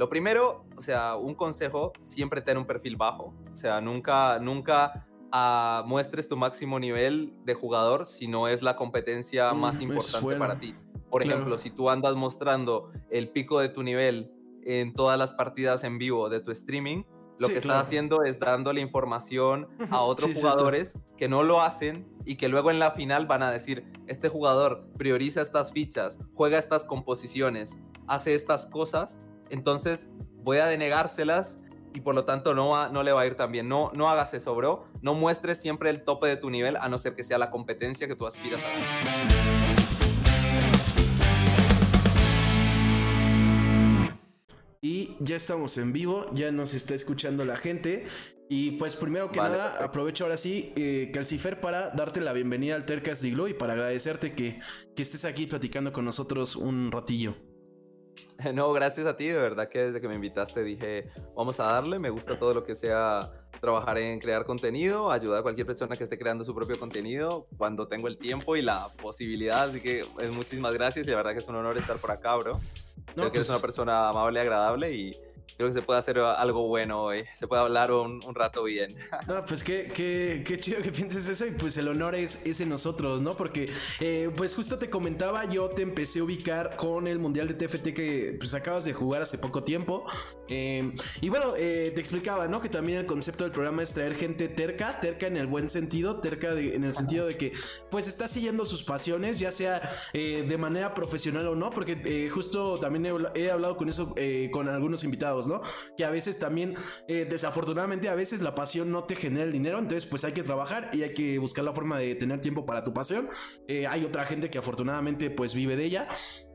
Lo primero, o sea, un consejo, siempre tener un perfil bajo. O sea, nunca, nunca uh, muestres tu máximo nivel de jugador si no es la competencia mm, más importante para ti. Por ejemplo, si tú andas mostrando el pico de tu nivel en todas las partidas en vivo de tu streaming, lo que estás haciendo es dándole información a otros jugadores que no lo hacen y que luego en la final van a decir, este jugador prioriza estas fichas, juega estas composiciones, hace estas cosas, entonces voy a denegárselas y por lo tanto no, no le va a ir tan bien. No, no hagas eso, bro. No muestres siempre el tope de tu nivel a no ser que sea la competencia que tú aspiras a ganar. Y ya estamos en vivo, ya nos está escuchando la gente. Y pues primero que nada, aprovecho ahora sí, eh, Calcifer, para darte la bienvenida al Tercas de Glow y para agradecerte que, que estés aquí platicando con nosotros un ratillo. No, gracias a ti, de verdad que desde que me invitaste dije, vamos a darle, me gusta todo lo que sea trabajar en crear contenido, ayudar a cualquier persona que esté creando su propio contenido cuando tengo el tiempo y la posibilidad, así que eh, muchísimas gracias y la verdad que es un honor estar por acá, bro. Creo que eres pues una persona amable agradable y creo que se puede hacer algo bueno hoy, se puede hablar un, un rato bien. No, pues qué, qué, qué, chido que pienses eso y pues el honor es, es en nosotros, ¿no? Porque eh, pues justo te comentaba, yo te empecé a ubicar con el Mundial de TFT que pues acabas de jugar hace poco tiempo. Em, y bueno, eh, te explicaba, ¿no? Que también el concepto del programa es traer gente terca, terca en el buen sentido, terca en el sentido de que pues está siguiendo sus pasiones, ya sea eh, de manera profesional o no, porque justo también he, he hablado con eso con algunos invitados, ¿no? Que a veces también, eh, desafortunadamente, a veces la pasión no te genera el dinero, entonces pues hay que trabajar y hay que buscar la forma de tener tiempo para tu pasión. Eh, hay otra gente que afortunadamente pues vive de ella.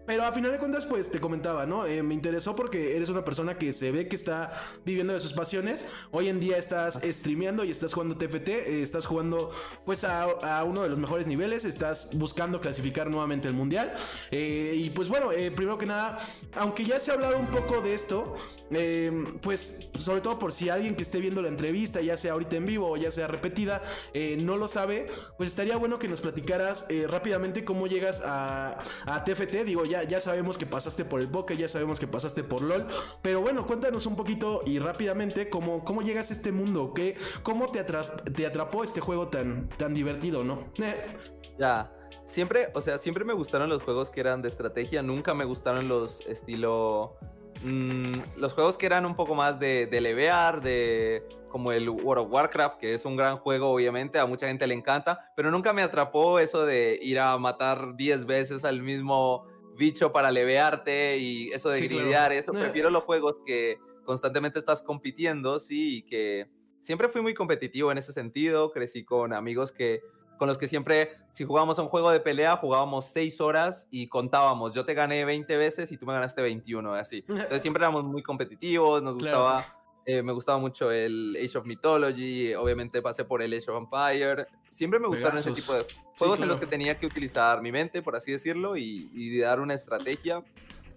Pero a final de cuentas, pues te comentaba, ¿no? Eh, me interesó porque eres una persona que se ve que está viviendo de sus pasiones. Hoy en día estás streameando y estás jugando TFT, eh, estás jugando pues a, uno de los mejores niveles, estás buscando clasificar nuevamente el mundial. Eh, y pues bueno, primero que nada, aunque ya se ha hablado un poco de esto, pues sobre todo por si alguien que esté viendo la entrevista, ya sea ahorita en vivo o ya sea repetida, no lo sabe, pues estaría bueno que nos platicaras rápidamente cómo llegas a, a TFT. Digo, ya ya, sabemos que pasaste por el Boca, ya sabemos que pasaste por LOL, pero bueno, cuéntanos un poquito y rápidamente cómo, cómo llegas a este mundo, ¿qué, cómo te, atrapó este juego tan, tan divertido, ¿no? Ya, siempre, o sea, siempre me gustaron los juegos que eran de estrategia, nunca me gustaron los estilo... Mm, los juegos que eran un poco más de, de levear, de como el World of Warcraft, que es un gran juego, obviamente, a mucha gente le encanta, pero nunca me atrapó eso de ir a matar 10 veces al mismo bicho para levearte y eso de sí, eso. Prefiero los juegos que constantemente estás compitiendo, sí, y que siempre fui muy competitivo en ese sentido. Crecí con amigos que con los que siempre, si jugábamos a un juego de pelea, jugábamos 6 horas y contábamos. Yo te gané 20 veces y tú me ganaste 21, así. Entonces siempre éramos muy competitivos, nos gustaba eh, me gustaba mucho el Age of Mythology, obviamente pasé por el Age of Empire. Siempre me gustaron ese tipo de juegos en los que tenía que utilizar mi mente, por así decirlo, y, dar una estrategia.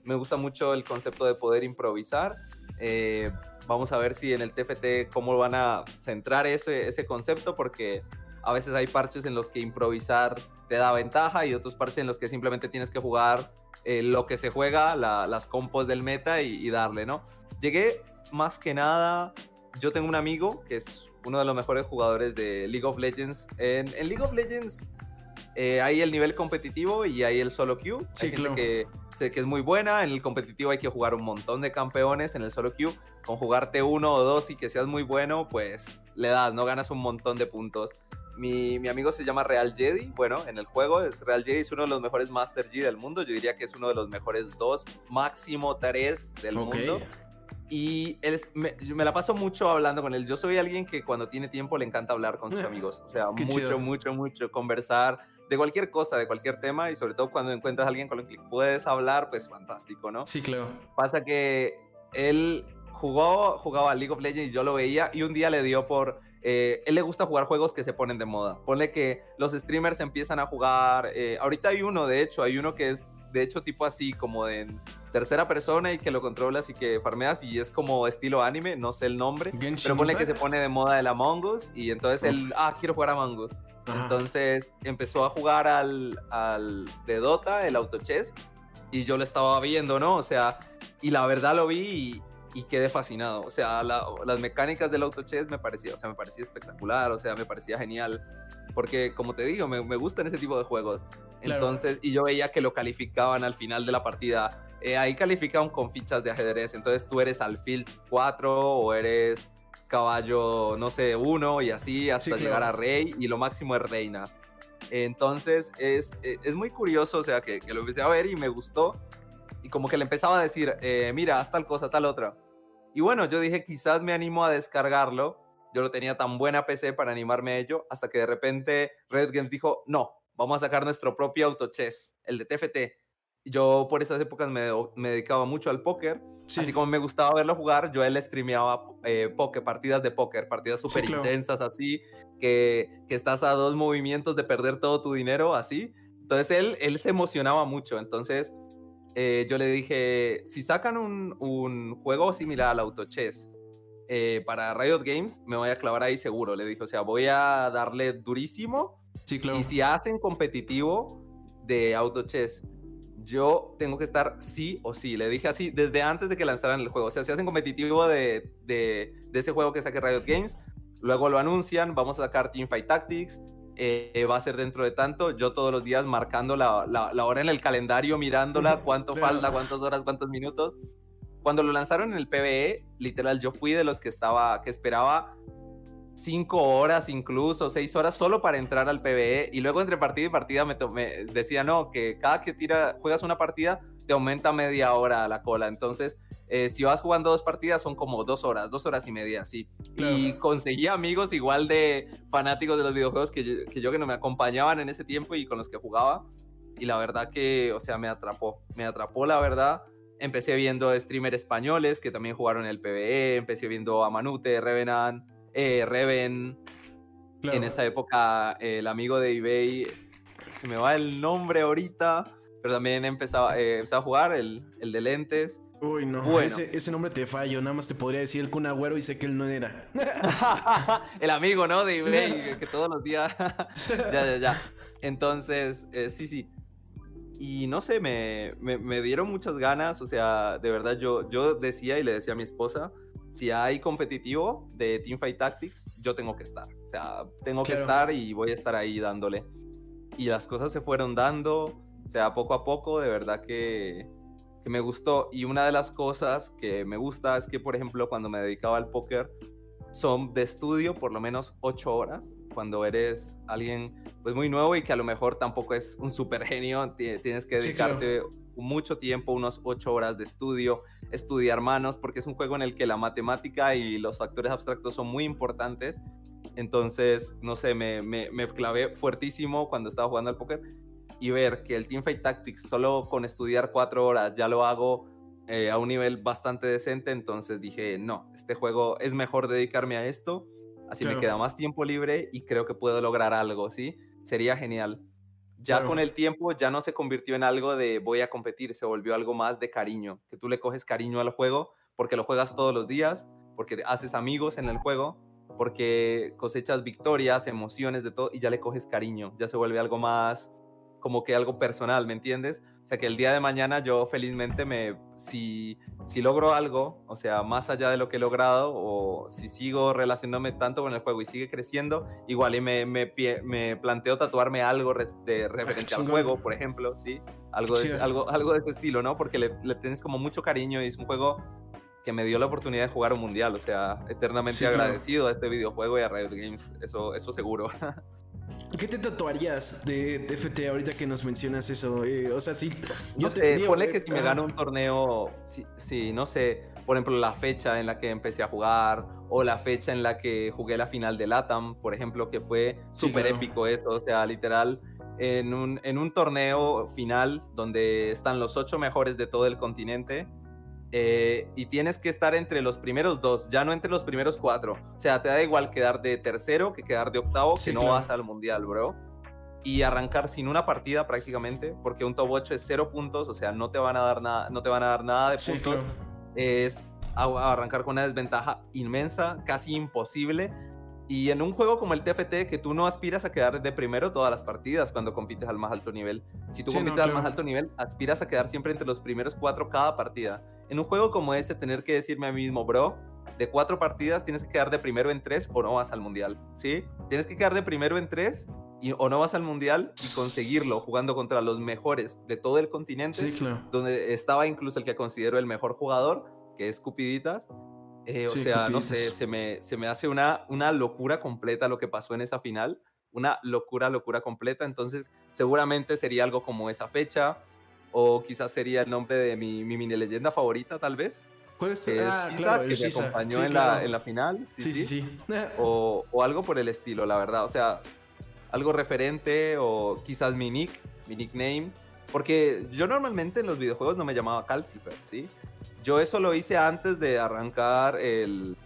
Me gusta mucho el concepto de poder improvisar. Eh, vamos a ver si en el TFT cómo van a centrar ese, ese concepto, porque a veces hay parches en los que improvisar te da ventaja y otros parches en los que simplemente tienes que jugar eh, lo que se juega, las compos del meta y, y darle, ¿no? Llegué más que nada, yo tengo un amigo que es uno de los mejores jugadores de League of Legends. En, League of Legends eh, hay el nivel competitivo y hay el solo queue. Sí, hay que, es muy buena. En el competitivo hay que jugar un montón de campeones. En el solo queue, con jugarte uno o dos y que seas muy bueno, pues le das, no ganas un montón de puntos. Mi, mi, amigo se llama Real Jedi. Bueno, en el juego, Real Jedi es uno de los mejores Master G del mundo. Yo diría que es uno de los mejores dos, máximo tres del mundo. Y él me, me, la paso mucho hablando con él. Yo soy alguien que cuando tiene tiempo le encanta hablar con sus amigos. O sea, mucho, mucho, mucho. Conversar de cualquier cosa, de cualquier tema. Y sobre todo cuando encuentras a alguien con el que puedes hablar, pues fantástico, ¿no? Sí, claro. Pasa que él jugó, jugaba a League of Legends y yo lo veía. Y un día le dio por. Eh, él le gusta jugar juegos que se ponen de moda. Ponle que los streamers empiezan a jugar. Eh, ahorita hay uno, de hecho, hay uno que es de hecho tipo así como de tercera persona y que lo controlas y que farmeas y es como estilo anime, no sé el nombre, pero pone que se pone de moda el Among Us y entonces él, ah, quiero jugar a Among Us. Entonces empezó a jugar al, al de Dota, el auto chess, y yo lo estaba viendo, ¿no? O sea, y la verdad lo vi y y quedé fascinado. O sea, las mecánicas del auto chess me parecía, o sea, me parecía espectacular, o sea, me parecía genial. Porque, como te digo, me, me gustan ese tipo de juegos. Entonces, y yo veía que lo calificaban al final de la partida. Eh, ahí calificaban con fichas de ajedrez. Entonces, tú eres alfil 4 o eres caballo, no sé, 1 y así hasta llegar a rey y lo máximo es reina. Entonces, es, e, es muy curioso, o sea, que, que lo empecé a ver y me gustó y como que le empezaba a decir, eh, mira, haz tal cosa, tal otra. Y bueno, yo dije, quizás me animo a descargarlo. Yo no tenía tan buena PC para animarme a ello, hasta que de repente Red Games dijo, no, vamos a sacar nuestro propio auto chess, el de TFT. Yo por esas épocas me, me dedicaba mucho al póker, así como me gustaba verlo jugar, yo él streameaba eh, partidas de póker, partidas súper intensas así, que, que estás a dos movimientos de perder todo tu dinero así. Entonces él, él se emocionaba mucho, entonces eh, yo le dije, si sacan un, un juego similar al Auto Chess eh, para Riot Games, me voy a clavar ahí seguro. Le dije, o sea, voy a darle durísimo. Sí, claro. Y si hacen competitivo de Auto Chess, yo tengo que estar sí o sí. Le dije así desde antes de que lanzaran el juego. O sea, si hacen competitivo de, de, de ese juego que saque Riot Games, luego lo anuncian, vamos a sacar Teamfight Tactics, eh, va a ser dentro de tanto. Yo todos los días marcando la, la, hora en el calendario, mirándola, cuánto falta, cuántas horas, cuántos minutos. Cuando lo lanzaron en el PBE, literal, yo fui de los que estaba, que esperaba cinco horas, incluso seis horas, solo para entrar al PBE. Y luego entre partida y partida me, me decía, no, que cada que tira, juegas una partida, te aumenta media hora la cola. Entonces, eh, si vas jugando dos partidas son como dos horas, dos horas y media, sí. Y conseguí amigos igual de fanáticos de los videojuegos que yo, que yo que no me acompañaban en ese tiempo y con los que jugaba. Y la verdad que, o sea, me atrapó, me atrapó la verdad. Empecé viendo streamers españoles que también jugaron el PvE, empecé viendo a Manute, Revenan, eh, Reven. En esa época el amigo de eBay, se me va el nombre ahorita, pero también empezaba, eh, a jugar el, el de lentes. Uy, no, ese, nombre te fallo, nada más te podría decir el Kun Agüero y sé que él no era. el amigo, ¿no? De eBay, que todos los días... ya, ya, ya. Entonces, eh, sí, sí. Y no sé, me, me, dieron muchas ganas, o sea, de verdad yo, yo decía y le decía a mi esposa, si hay competitivo de Teamfight Tactics, yo tengo que estar. O sea, tengo que estar y voy a estar ahí dándole. Y las cosas se fueron dando, o sea, poco a poco, de verdad que que me gustó. Y una de las cosas que me gusta es que, por ejemplo, cuando me dedicaba al póker, son de estudio por lo menos ocho horas. Cuando eres alguien pues muy nuevo y que a lo mejor tampoco es un super genio, tienes que dedicarte mucho tiempo, unos ocho horas de estudio, estudiar manos, porque es un juego en el que la matemática y los factores abstractos son muy importantes. Entonces, no sé, me, me, me clavé fuertísimo cuando estaba jugando al póker y ver que el Teamfight Tactics solo con estudiar cuatro horas ya lo hago eh, a un nivel bastante decente, entonces dije, no, este juego es mejor dedicarme a esto, así me queda más tiempo libre y creo que puedo lograr algo, ¿sí? Sería genial. Ya con el tiempo ya no se convirtió en algo de voy a competir, se volvió algo más de cariño, que tú le coges cariño al juego porque lo juegas todos los días, porque haces amigos en el juego, porque cosechas victorias, emociones de todo y ya le coges cariño, ya se vuelve algo más como que algo personal, ¿me entiendes? O sea, que el día de mañana yo felizmente me, si, si logro algo, o sea, más allá de lo que he logrado, o si sigo relacionándome tanto con el juego y sigue creciendo, igual y me, me, me planteo tatuarme algo de referente al juego, por ejemplo, ¿sí? Algo de, algo, algo de ese estilo, ¿no? Porque le, le tienes como mucho cariño y es un juego que me dio la oportunidad de jugar un mundial, o sea, eternamente agradecido a este videojuego y a Riot Games, eso, eso seguro. ¿Qué te tatuarías de TFT ahorita que nos mencionas eso? Eh, o sea, sí. Yo te digo, ponle que si me gano un torneo, sí, no sé, por ejemplo, la fecha en la que empecé a jugar o la fecha en la que jugué la final de LATAM, por ejemplo, que fue súper épico eso, o sea, literal, en un, en un torneo final donde están los ocho mejores de todo el continente eh, y tienes que estar entre los primeros dos, ya no entre los primeros cuatro. O sea, te da igual quedar de tercero que quedar de octavo, que no vas al mundial, bro. Y arrancar sin una partida prácticamente, porque un top 8 es cero puntos, o sea, no te van a dar nada, no te van a dar nada de puntos. Es arrancar con una desventaja inmensa, casi imposible. Y en un juego como el TFT, que tú no aspiras a quedar de primero todas las partidas cuando compites al más alto nivel. Si tú compites al más alto nivel, aspiras a quedar siempre entre los primeros cuatro cada partida. En un juego como ese, tener que decirme a mí mismo, bro, de cuatro partidas tienes que quedar de primero en tres o no vas al mundial, ¿sí? Tienes que quedar de primero en tres y, o no vas al mundial y conseguirlo jugando contra los mejores de todo el continente, Sí, claro. donde estaba incluso el que considero el mejor jugador, que es Cupiditas. Eh, o Sí, sea, no sé, se me, se me hace una, una locura completa lo que pasó en esa final. Una locura, locura completa. Entonces, seguramente sería algo como esa fecha. O quizás sería el nombre de mi, mi mini leyenda favorita, tal vez. ¿Cuál es? Que es ah, Sisa, claro, que el me Sisa. acompañó Sí, en, claro. la, en la final. Sí, Sí, sí. sí, sí. O, o algo por el estilo, la verdad. O sea, algo referente o quizás mi nick, mi nickname. Porque yo normalmente en los videojuegos no me llamaba Calcifer, ¿sí? Yo eso lo hice antes de arrancar el...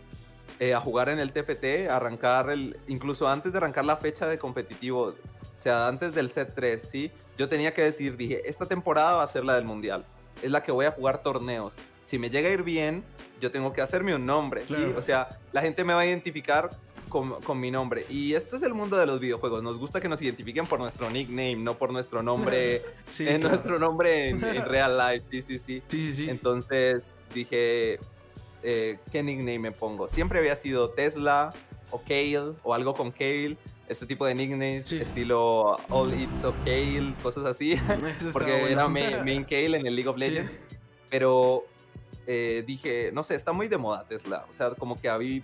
eh, a jugar en el TFT, arrancar el... Incluso antes de arrancar la fecha de competitivo. O sea, antes del set 3, ¿sí? Yo tenía que decir, dije, esta temporada va a ser la del Mundial. Es la que voy a jugar torneos. Si me llega a ir bien, yo tengo que hacerme un nombre, ¿sí? Claro. O sea, la gente me va a identificar con, con mi nombre. Y este es el mundo de los videojuegos. Nos gusta que nos identifiquen por nuestro nickname, no por nuestro nombre, Sí, en claro. nuestro nombre en, en real life. Sí, sí, sí. Sí, sí, sí. Entonces dije, eh, ¿qué nickname me pongo? Siempre había sido Tesla o Kale o algo con Kale. Ese tipo de nicknames, Sí. estilo All It's So Kale, cosas así. Porque bueno. era main, main Kale en el League of Sí. Legends. Pero eh, dije, no sé, está muy de moda Tesla. O sea, como que había...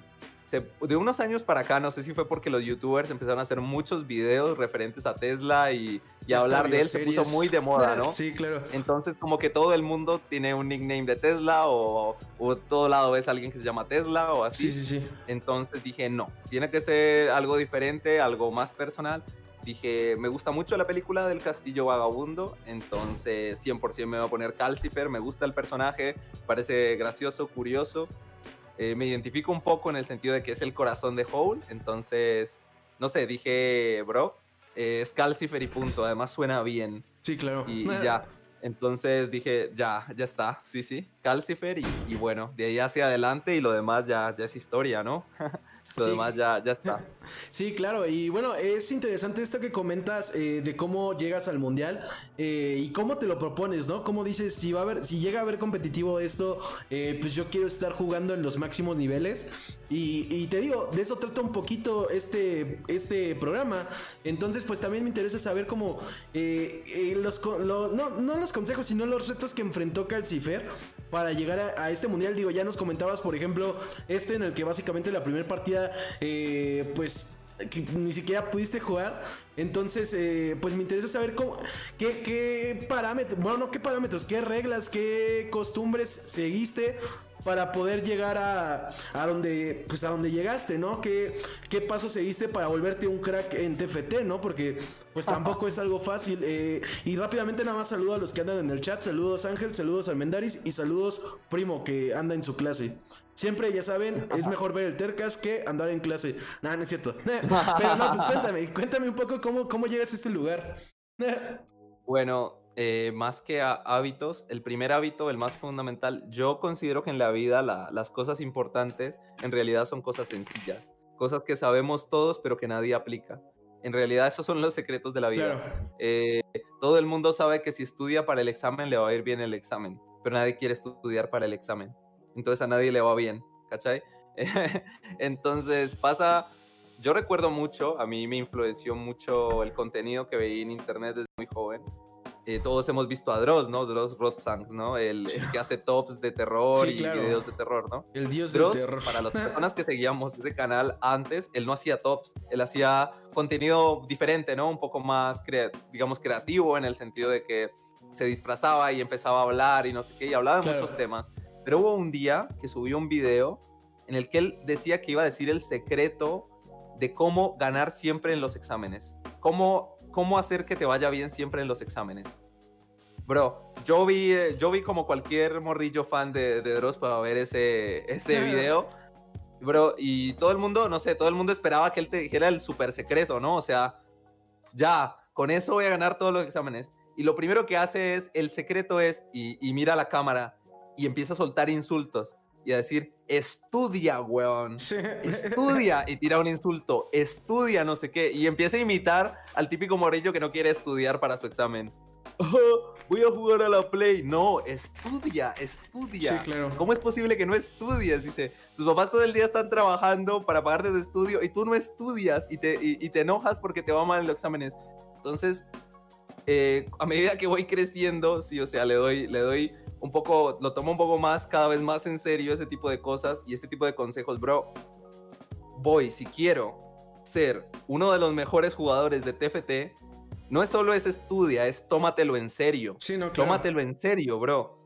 se- de unos años para acá, no sé si fue porque los youtubers empezaron a hacer muchos videos referentes a Tesla y, y hablar de él se puso muy de moda, ¿no? Sí, claro. Entonces, como que todo el mundo tiene un nickname de Tesla o, o todo lado ves a alguien que se llama Tesla o así. Sí, sí, sí. Entonces dije, no, tiene que ser algo diferente, algo más personal. Dije, me gusta mucho la película del Castillo Vagabundo, entonces 100% me voy a poner Calcifer, me gusta el personaje, parece gracioso, curioso. Eh, me identifico un poco en el sentido de que es el corazón de Howl, entonces, no sé, dije, bro, eh, es Calcifer y punto, además suena bien Sí, claro. y, y ya. Entonces dije, ya, ya está, sí, sí, Calcifer y, y bueno, de ahí hacia adelante y lo demás ya, ya es historia, ¿no? lo Sí. demás ya, ya está. Sí, claro, y bueno, es interesante esto que comentas eh, de cómo llegas al mundial eh, y cómo te lo propones, ¿no? Cómo dices, si va a haber, si llega a haber competitivo esto, eh, pues yo quiero estar jugando en los máximos niveles. Y, y te digo, de eso trata un poquito este, este programa. Entonces, pues también me interesa saber cómo eh, eh, los, lo- no, no los consejos, sino los retos que enfrentó Calcifer para llegar a, a este mundial. Digo, ya nos comentabas, por ejemplo, este en el que básicamente la primera partida, eh, pues que ni siquiera pudiste jugar. Entonces, eh, pues me interesa saber cómo, qué, qué parámetros, bueno, no qué parámetros, qué reglas, qué costumbres seguiste para poder llegar a, a donde, pues a donde llegaste, ¿no? ¿Qué, qué pasos seguiste para volverte un crack en TFT, ¿no? Porque pues tampoco es algo fácil. eh, y rápidamente nada más saludo a los que andan en el chat. Saludos Ángel, saludos Almendaris y saludos Primo que anda en su clase. Siempre, ya saben, es mejor ver el Tercas que andar en clase. Nah, no es cierto. Pero no, pues cuéntame, cuéntame un poco cómo, cómo llegas a este lugar. Bueno, eh, más que a hábitos, el primer hábito, el más fundamental, yo considero que en la vida la- las cosas importantes en realidad son cosas sencillas, cosas que sabemos todos pero que nadie aplica. En realidad esos son los secretos de la vida. Claro. Eh, todo el mundo sabe que si estudia para el examen le va a ir bien el examen, pero nadie quiere estudiar para el examen. Entonces a nadie le va bien, ¿cachai? Entonces pasa, yo recuerdo mucho, a mí me influenció mucho el contenido que veía en internet desde muy joven. Eh, todos hemos visto a Dross, ¿no? Dross Rotzang, ¿no? El, el que hace tops de terror Sí, y claro. videos de terror, ¿no? El dios del Dross, terror. para las personas que seguíamos ese canal antes, él no hacía tops, él hacía contenido diferente, ¿no? Un poco más, crea- digamos, creativo en el sentido de que se disfrazaba y empezaba a hablar y no sé qué, y hablaba de Claro. muchos temas. Pero hubo un día que subió un video en el que él decía que iba a decir el secreto de cómo ganar siempre en los exámenes. Cómo, cómo hacer que te vaya bien siempre en los exámenes. Bro, yo vi, yo vi como cualquier morrillo fan de, de Dross para ver ese, ese video. Bro, y todo el mundo, no sé, todo el mundo esperaba que él te dijera el super secreto, ¿no? O sea, ya, con eso voy a ganar todos los exámenes. Y lo primero que hace es, el secreto es, y, y mira la cámara y empieza a soltar insultos y a decir, estudia, weón estudia y tira un insulto, estudia no sé qué, y empieza a imitar al típico morrillo que no quiere estudiar para su examen. "Oh, voy a jugar a la Play. No, estudia, estudia. Sí, claro. ¿Cómo es posible que no estudies? Dice, tus papás todo el día están trabajando para pagarte tu estudio y tú no estudias y te, y, y te enojas porque te va mal en los exámenes. Entonces, eh, a medida que voy creciendo, sí, o sea, le doy, le doy un poco, lo tomo un poco más, cada vez más en serio ese tipo de cosas y este tipo de consejos, bro. Voy, si quiero ser uno de los mejores jugadores de TFT, no es solo es estudia, es tómatelo en serio. Sí, no, claro. Tómatelo en serio, bro.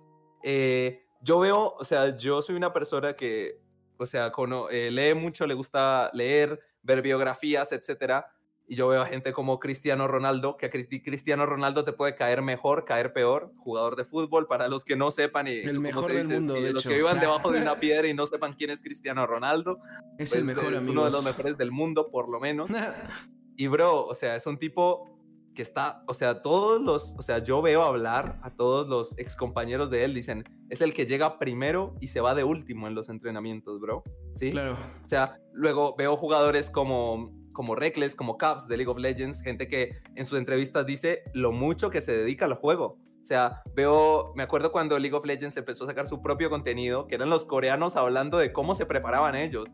Eh, yo veo, o sea, yo soy una persona que, o sea, cono- eh, lee mucho, le gusta leer, ver biografías, etcétera. Y yo veo a gente como Cristiano Ronaldo, que a Cristi- Cristiano Ronaldo te puede caer mejor, caer peor, jugador de fútbol, para los que no sepan, y El ¿cómo mejor se del mundo, de los hecho. que vivan debajo de una piedra y no sepan quién es Cristiano Ronaldo, Es pues, el mejor, es uno de los mejores del mundo, por lo menos. Y bro, o sea, es un tipo que está, o sea, todos los, o sea, yo veo hablar a todos los ex compañeros de él, dicen, es el que llega primero y se va de último en los entrenamientos, bro. ¿Sí? Claro. O sea, luego veo jugadores como, como Reckless, como Caps de League of Legends, gente que en sus entrevistas dice lo mucho que se dedica al juego. O sea, veo, me acuerdo cuando League of Legends empezó a sacar su propio contenido, que eran los coreanos hablando de cómo se preparaban ellos.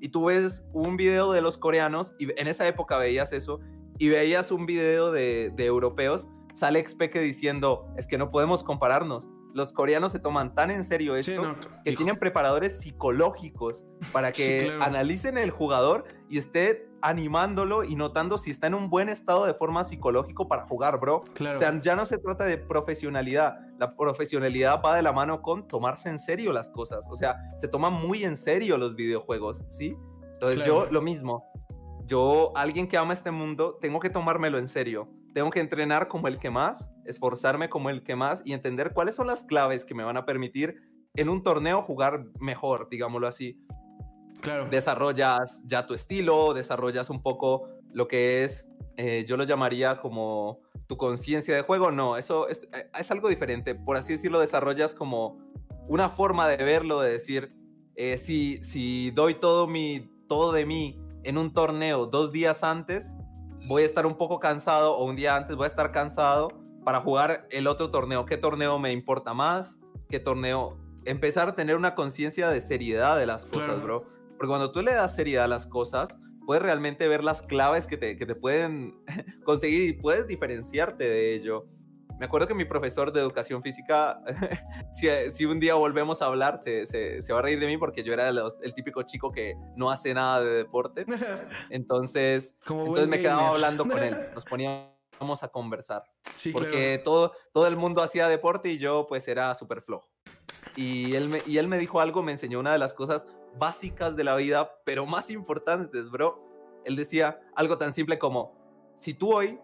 Y tú ves un video de los coreanos, y en esa época veías eso, y veías un video de, de europeos, sale Xpeke diciendo, es que no podemos compararnos. Los coreanos se toman tan en serio esto Sí, no, que hijo. tienen preparadores psicológicos para Sí, que claro. analicen el jugador y esté animándolo y notando si está en un buen estado de forma psicológico para jugar, bro. Claro. O sea, ya no se trata de profesionalidad. La profesionalidad va de la mano con tomarse en serio las cosas. O sea, se toman muy en serio los videojuegos, ¿sí? Entonces Claro. yo lo mismo. Yo, alguien que ama este mundo, tengo que tomármelo en serio. Tengo que entrenar como el que más, esforzarme como el que más y entender cuáles son las claves que me van a permitir en un torneo jugar mejor, digámoslo así. Claro. Desarrollas ya tu estilo, desarrollas un poco lo que es, eh, yo lo llamaría como tu conciencia de juego. No, eso es, eh, es algo diferente. Por así decirlo, desarrollas como una forma de verlo, de decir, eh, si, si doy todo, mi, todo de mí en un torneo dos días antes, voy a estar un poco cansado o un día antes voy a estar cansado para jugar el otro torneo. ¿Qué torneo me importa más? ¿Qué torneo? Empezar a tener una conciencia de seriedad de las cosas, Claro. bro. Porque cuando tú le das seriedad a las cosas, puedes realmente ver las claves que te, que te pueden conseguir y puedes diferenciarte de ello. Me acuerdo que mi profesor de educación física, si, si un día volvemos a hablar, se, se- se va a reír de mí porque yo era los- el típico chico que no hace nada de deporte. Entonces, Como entonces me quedaba hablando con él. Nos poníamos a conversar. Sí, Porque todo, todo el mundo hacía deporte y yo pues era súper flojo. Y él, me, y él me dijo algo, me enseñó una de las cosas básicas de la vida, pero más importantes, bro. Él decía algo tan simple como, si tú hoy,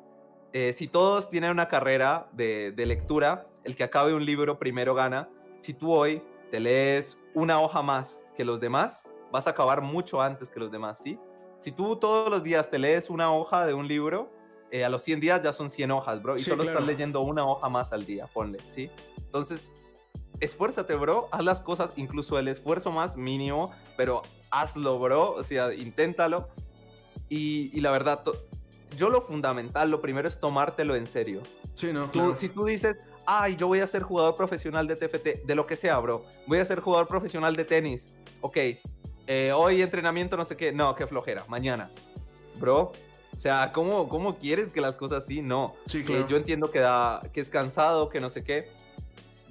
eh, si todos tienen una carrera de, de lectura, el que acabe un libro primero gana. Si tú hoy te lees una hoja más que los demás, vas a acabar mucho antes que los demás, ¿sí? Si tú todos los días te lees una hoja de un libro, eh, a los 100 días ya son 100 hojas, bro. Y Sí, solo claro. estás leyendo una hoja más al día, ponle, ¿sí? Entonces, esfuérzate, bro. Haz las cosas, incluso el esfuerzo más mínimo, pero hazlo, bro. O sea, inténtalo. Y, y la verdad, yo lo fundamental, lo primero es tomártelo en serio. Sí, no, Tú- claro. Si tú dices, ay, yo voy a ser jugador profesional de TFT, de lo que sea, bro. Voy a ser jugador profesional de tenis. Ok, eh, hoy entrenamiento, no sé qué. No, qué flojera. Mañana. Bro. O sea, ¿cómo, cómo quieres que las cosas así? No. Sí, Eh, claro. yo entiendo que, da, que es cansado, que no sé qué.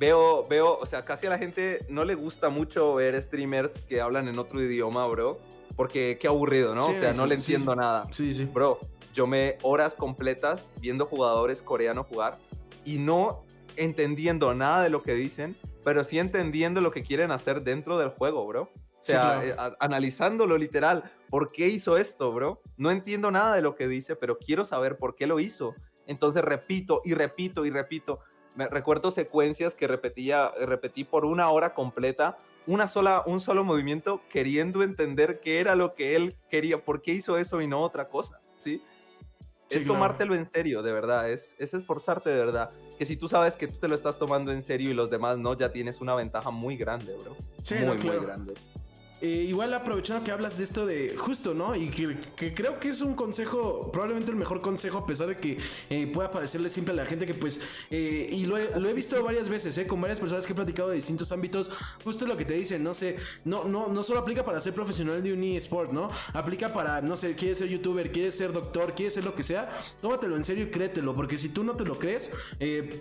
Veo, veo, o sea, casi a la gente no le gusta mucho ver streamers que hablan en otro idioma, bro. Porque qué aburrido, ¿no? Sí, o sea, no sí, le sí, entiendo sí. nada. Sí, sí. Bro, yo me horas completas viendo jugadores coreanos jugar y no entendiendo nada de lo que dicen, pero sí entendiendo lo que quieren hacer dentro del juego, bro. O Sí, sea, claro. eh, analizándolo literal. ¿Por qué hizo esto, bro? No entiendo nada de lo que dice, pero quiero saber por qué lo hizo. Entonces repito y repito y repito. Me recuerdo secuencias que repetía, repetí por una hora completa, una sola, un solo movimiento, queriendo entender qué era lo que él quería, por qué hizo eso y no otra cosa, ¿sí? Sí, es claro. tomártelo en serio, de verdad, es, es esforzarte de verdad. Que si tú sabes que tú te lo estás tomando en serio y los demás no, ya tienes una ventaja muy grande, bro. Sí, muy, no, claro. muy grande. Eh, igual aprovechando que hablas de esto de justo, ¿no? Y que, creo que es un consejo, probablemente el mejor consejo, a pesar de que eh, pueda parecerle simple a la gente que pues, eh, y lo he, visto varias veces, ¿eh? Con varias personas que he platicado de distintos ámbitos, justo lo que te dicen, no sé, no, no, no solo aplica para ser profesional de un eSport, ¿no? Aplica para, no sé, quieres ser youtuber, quieres ser doctor, quieres ser lo que sea, tómatelo en serio y créetelo, porque si tú no te lo crees,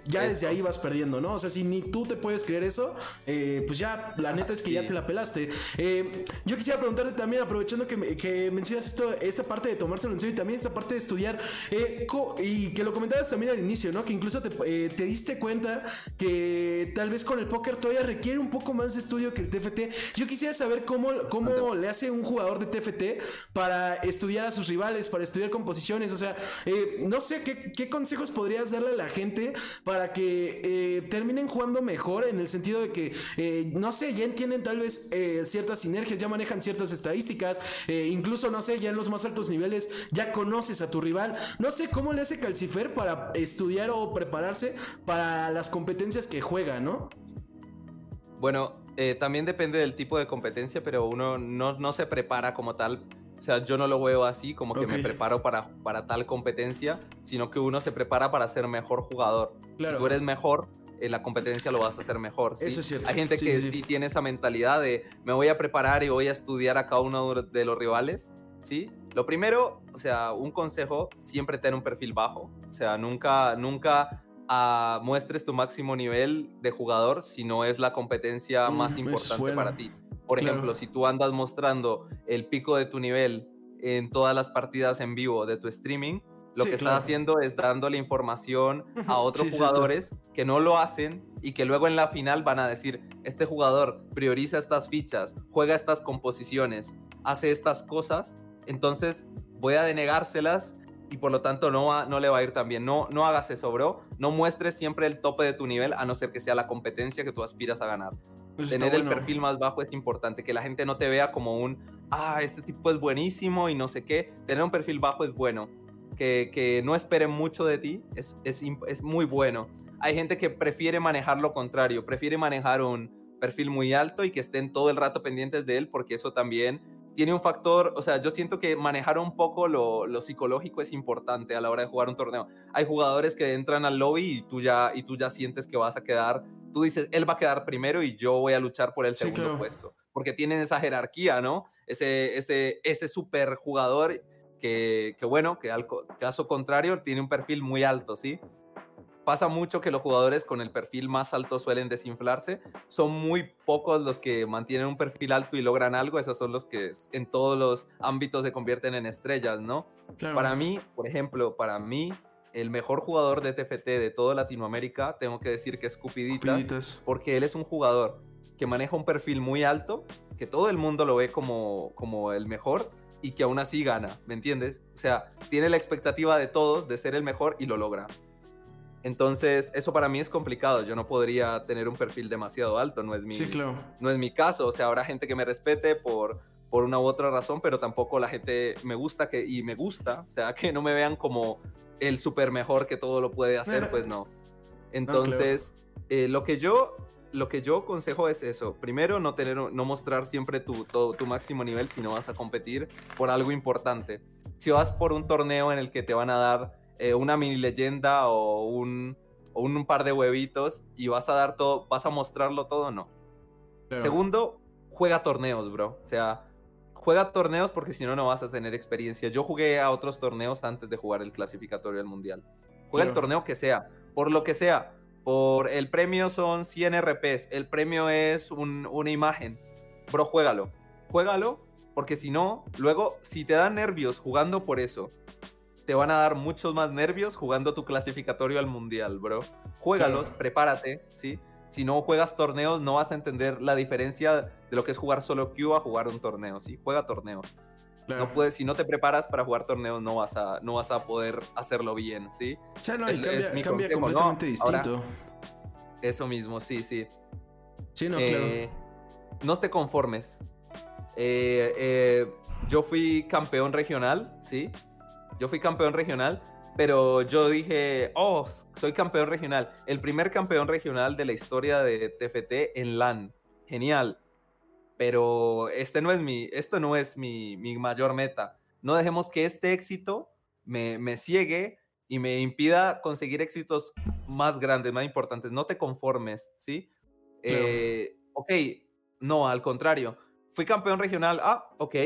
ya desde ahí vas perdiendo, ¿no? O sea, si ni tú te puedes creer eso, pues ya, la neta es que ya te la pelaste. Eh, yo quisiera preguntarte también, aprovechando que, mencionas esto, esta parte de tomárselo en serio y también esta parte de estudiar, eh, y que lo comentabas también al inicio, ¿no? Que incluso eh, te, diste cuenta que tal vez con el póker todavía requiere un poco más de estudio que el TFT. Yo quisiera saber cómo, cómo le hace un jugador de TFT para estudiar a sus rivales, para estudiar composiciones, o sea, eh, no sé ¿qué, qué, consejos podrías darle a la gente para que terminen jugando mejor en el sentido de que, no sé, ya entienden tal vez ciertas sinergias ya manejan ciertas estadísticas, eh, incluso, no sé, ya en los más altos niveles ya conoces a tu rival. No sé cómo le hace Calcifer para estudiar o prepararse para las competencias que juega, ¿no? Bueno, eh, también depende del tipo de competencia, pero uno no, se prepara como tal. O sea, yo no lo veo así, como que me preparo para, para tal competencia, sino que uno se prepara para ser mejor jugador. Claro. Si tú eres mejor, en la competencia lo vas a hacer mejor. Eso es cierto. Hay gente que sí, tiene esa mentalidad de me voy a preparar y voy a estudiar a cada uno de los rivales, ¿sí? Lo primero, o sea, un consejo, siempre tener un perfil bajo, o sea, nunca, nunca ah, muestres tu máximo nivel de jugador si no es la competencia mm, más importante para ti. Por ejemplo, si tú andas mostrando el pico de tu nivel en todas las partidas en vivo de tu streaming, lo que estás haciendo es dándole información a otros jugadores que no lo hacen y que luego en la final van a decir, este jugador prioriza estas fichas, juega estas composiciones, hace estas cosas, entonces voy a denegárselas y por lo tanto no, no le va a ir tan bien. No, no hagas eso, bro. No muestres siempre el tope de tu nivel a no ser que sea la competencia que tú aspiras a ganar. Tener el perfil más bajo es importante, que la gente no te vea como un, ah, este tipo es buenísimo y no sé qué. Tener un perfil bajo es bueno que, no esperen mucho de ti es, es, muy bueno. Hay gente que prefiere manejar lo contrario, prefiere manejar un perfil muy alto y que estén todo el rato pendientes de él porque eso también tiene un factor, o sea, yo siento que manejar un poco lo, lo, psicológico es importante a la hora de jugar un torneo. Hay jugadores que entran al lobby y tú ya, y tú ya sientes que vas a quedar, tú dices, él va a quedar primero y yo voy a luchar por el segundo puesto, porque tienen esa jerarquía, ¿no? Ese, ese, ese super jugador que, bueno, que al caso contrario tiene un perfil muy alto, ¿sí? Pasa mucho que los jugadores con el perfil más alto suelen desinflarse. Son muy pocos los que mantienen un perfil alto y logran algo. Esos son los que en todos los ámbitos se convierten en estrellas, ¿no? Para mí, por ejemplo, para mí, el mejor jugador de TFT de toda Latinoamérica, tengo que decir que es Cupiditas, porque él es un jugador que maneja un perfil muy alto, que todo el mundo lo ve como, como el mejor, y que aún así gana, ¿me entiendes? O sea, tiene la expectativa de todos de ser el mejor y lo logra. Entonces, eso para mí es complicado. Yo no podría tener un perfil demasiado alto, no es mi, no es mi caso. O sea, habrá gente que me respete por, por una u otra razón, pero tampoco la gente me gusta que, y me gusta, o sea, que no me vean como el súper mejor que todo lo puede hacer, pues no. Entonces, eh, lo que yo lo que yo aconsejo es eso. Primero, no, tener, no mostrar siempre tu, tu máximo nivel si no vas a competir por algo importante. Si vas por un torneo en el que te van a dar eh, una mini leyenda o un, o un, par de huevitos y vas a dar todo, vas a mostrarlo todo, no. Segundo, juega torneos, bro. O sea, juega torneos porque si no, no vas a tener experiencia. Yo jugué a otros torneos antes de jugar el clasificatorio del mundial. Juega el torneo que sea, por lo que sea por el premio son 100 RPs. El premio es una imagen. Bro, juégalo. Juégalo, porque si no, luego, si te dan nervios jugando por eso, te van a dar muchos más nervios jugando tu clasificatorio al mundial, bro. Juégalos, prepárate, ¿sí? Si no juegas torneos, no vas a entender la diferencia de lo que es jugar solo Q a jugar un torneo, ¿sí? Juega torneos. No puedes, si no te preparas para jugar torneos, no vas a, no vas a poder hacerlo bien, ¿sí? Ya no, cambia, completamente distinto. eso mismo, sí, sí. Sí, no, claro. Eh, no te conformes. Eh, eh, yo fui campeón regional, ¿sí? Yo fui campeón regional, pero yo dije, oh, soy campeón regional. El primer campeón regional de la historia de TFT en LAN. Genial pero este no es mi, esto no es mi, mi mayor meta. No dejemos que este éxito me, me ciegue y me impida conseguir éxitos más grandes, más importantes. No te conformes, ¿sí? Eh, ok, no, al contrario. Fui campeón regional, ah, ok,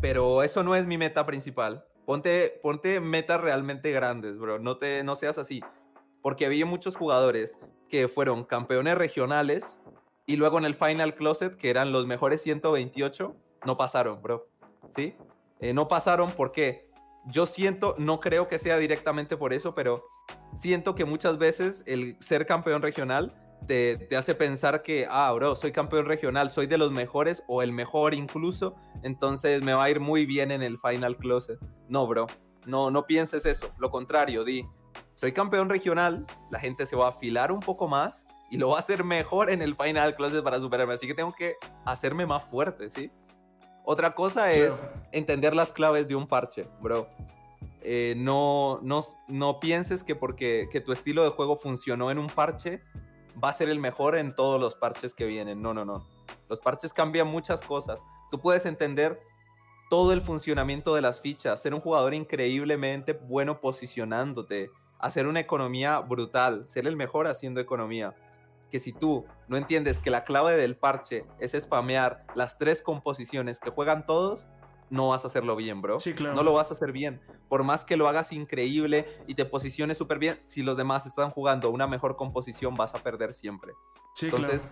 pero eso no es mi meta principal. Ponte, ponte metas realmente grandes, bro. No, te, no seas así. Porque había muchos jugadores que fueron campeones regionales y luego en el Final Closet, que eran los mejores 128, no pasaron, bro. ¿Sí? Eh, no pasaron, ¿por qué? Yo siento, no creo que sea directamente por eso, pero siento que muchas veces el ser campeón regional te, hace pensar que, ah, bro, soy campeón regional, soy de los mejores o el mejor incluso, entonces me va a ir muy bien en el Final Closet. No, bro, no, no pienses eso, lo contrario, di, soy campeón regional, la gente se va a afilar un poco más y lo va a hacer mejor en el Final Closet para superarme, así que tengo que hacerme más fuerte, ¿sí? Otra cosa es entender las claves de un parche, bro. Eh, no, no, no pienses que porque que tu estilo de juego funcionó en un parche, va a ser el mejor en todos los parches que vienen. No, no, no. Los parches cambian muchas cosas. Tú puedes entender todo el funcionamiento de las fichas, ser un jugador increíblemente bueno posicionándote, hacer una economía brutal, ser el mejor haciendo economía. Que si tú no entiendes que la clave del parche es spamear las tres composiciones que juegan todos, no vas a hacerlo bien, bro. Sí, claro. No lo vas a hacer bien. Por más que lo hagas increíble y te posiciones súper bien, si los demás están jugando una mejor composición, vas a perder siempre. Sí, Entonces,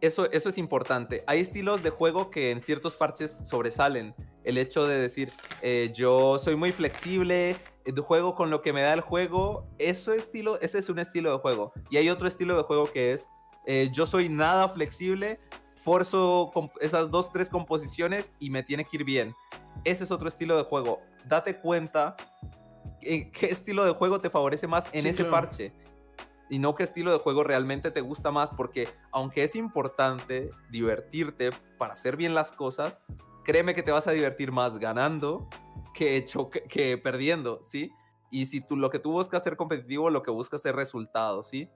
eso, eso es importante. Hay estilos de juego que en ciertos parches sobresalen. El hecho de decir, eh, yo soy muy flexible, juego con lo que me da el juego, eso estilo, ese es un estilo de juego. Y hay otro estilo de juego que es, eh, yo soy nada flexible, forzo esas dos, tres composiciones y me tiene que ir bien. Ese es otro estilo de juego. Date cuenta en qué estilo de juego te favorece más en ese parche y no qué estilo de juego realmente te gusta más, porque aunque es importante divertirte para hacer bien las cosas, créeme que te vas a divertir más ganando que, que, perdiendo, ¿sí? Y si tú lo que tú buscas ser competitivo, lo que buscas es resultados, ¿sí?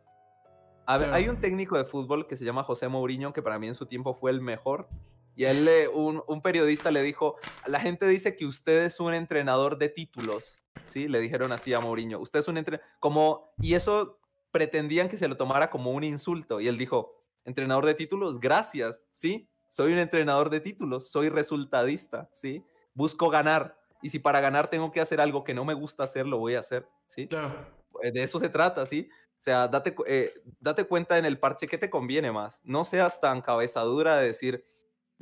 hay un técnico de fútbol que se llama José Mourinho, que para mí en su tiempo fue el mejor. Y él, un, un, periodista le dijo, la gente dice que usted es un entrenador de títulos, ¿sí? Le dijeron así a Mourinho, usted es un entrenador, como, y eso pretendían que se lo tomara como un insulto. Y él dijo, entrenador de títulos, gracias, ¿sí? Soy un entrenador de títulos, soy resultadista, ¿sí? Busco ganar. Y si para ganar tengo que hacer algo que no me gusta hacer, lo voy a hacer, ¿sí? Claro. Eh, de eso se trata, ¿sí? O sea, date, eh, date cuenta en el parche que te conviene más. No seas tan cabezadura de decir,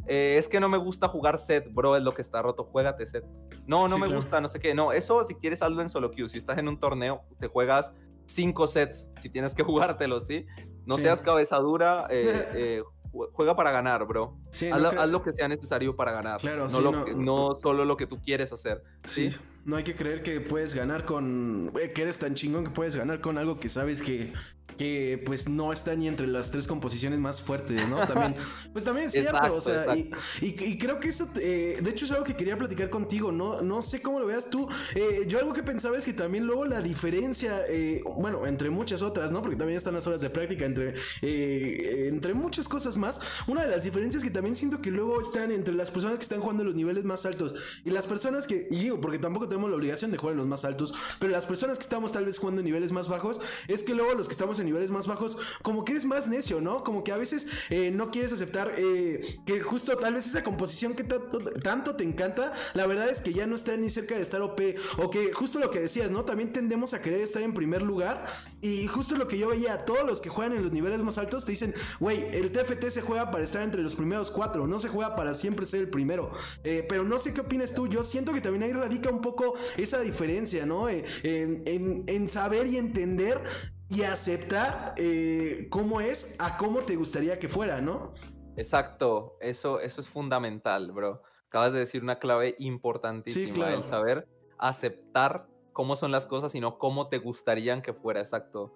eh, es que no me gusta jugar set, bro, es lo que está roto, juégate set. No, no me gusta, no sé qué. No, eso si quieres hazlo en solo queue. Si estás en un torneo, te juegas cinco sets si tienes que jugártelos, ¿sí? No seas cabezadura, eh, juega para ganar, bro. haz, lo que sea necesario para ganar. Claro, no, no, solo lo que tú quieres hacer. ¿sí? No hay que creer que puedes ganar con. Que eres tan chingón que puedes ganar con algo que sabes que que pues no está ni entre las tres composiciones más fuertes, ¿no? También, pues también es cierto, o sea, y, creo que eso, eh, de hecho es algo que quería platicar contigo, no, no sé cómo lo veas tú, eh, yo algo que pensaba es que también luego la diferencia, eh, bueno, entre muchas otras, ¿no? Porque también están las horas de práctica, entre, entre muchas cosas más, una de las diferencias que también siento que luego están entre las personas que están jugando en los niveles más altos y las personas que, y digo, porque tampoco tenemos la obligación de jugar en los más altos, pero las personas que estamos tal vez jugando en niveles más bajos, es que luego los que estamos en niveles más bajos, como que eres más necio, ¿no? Como que a veces eh, no quieres aceptar eh, que justo tal vez esa composición que tanto, te encanta, la verdad es que ya no está ni cerca de estar OP, o que justo lo que decías, ¿no? También tendemos a querer estar en primer lugar, y justo lo que yo veía, todos los que juegan en los niveles más altos te dicen, güey, el TFT se juega para estar entre los primeros cuatro, no se juega para siempre ser el primero, eh, pero no sé qué opinas tú, yo siento que también ahí radica un poco esa diferencia, ¿no? en, en saber y entender y aceptar eh, cómo es a cómo te gustaría que fuera, ¿no? Exacto, eso, eso es fundamental, bro. Acabas de decir una clave importantísima, el saber aceptar cómo son las cosas y no cómo te gustarían que fuera, exacto.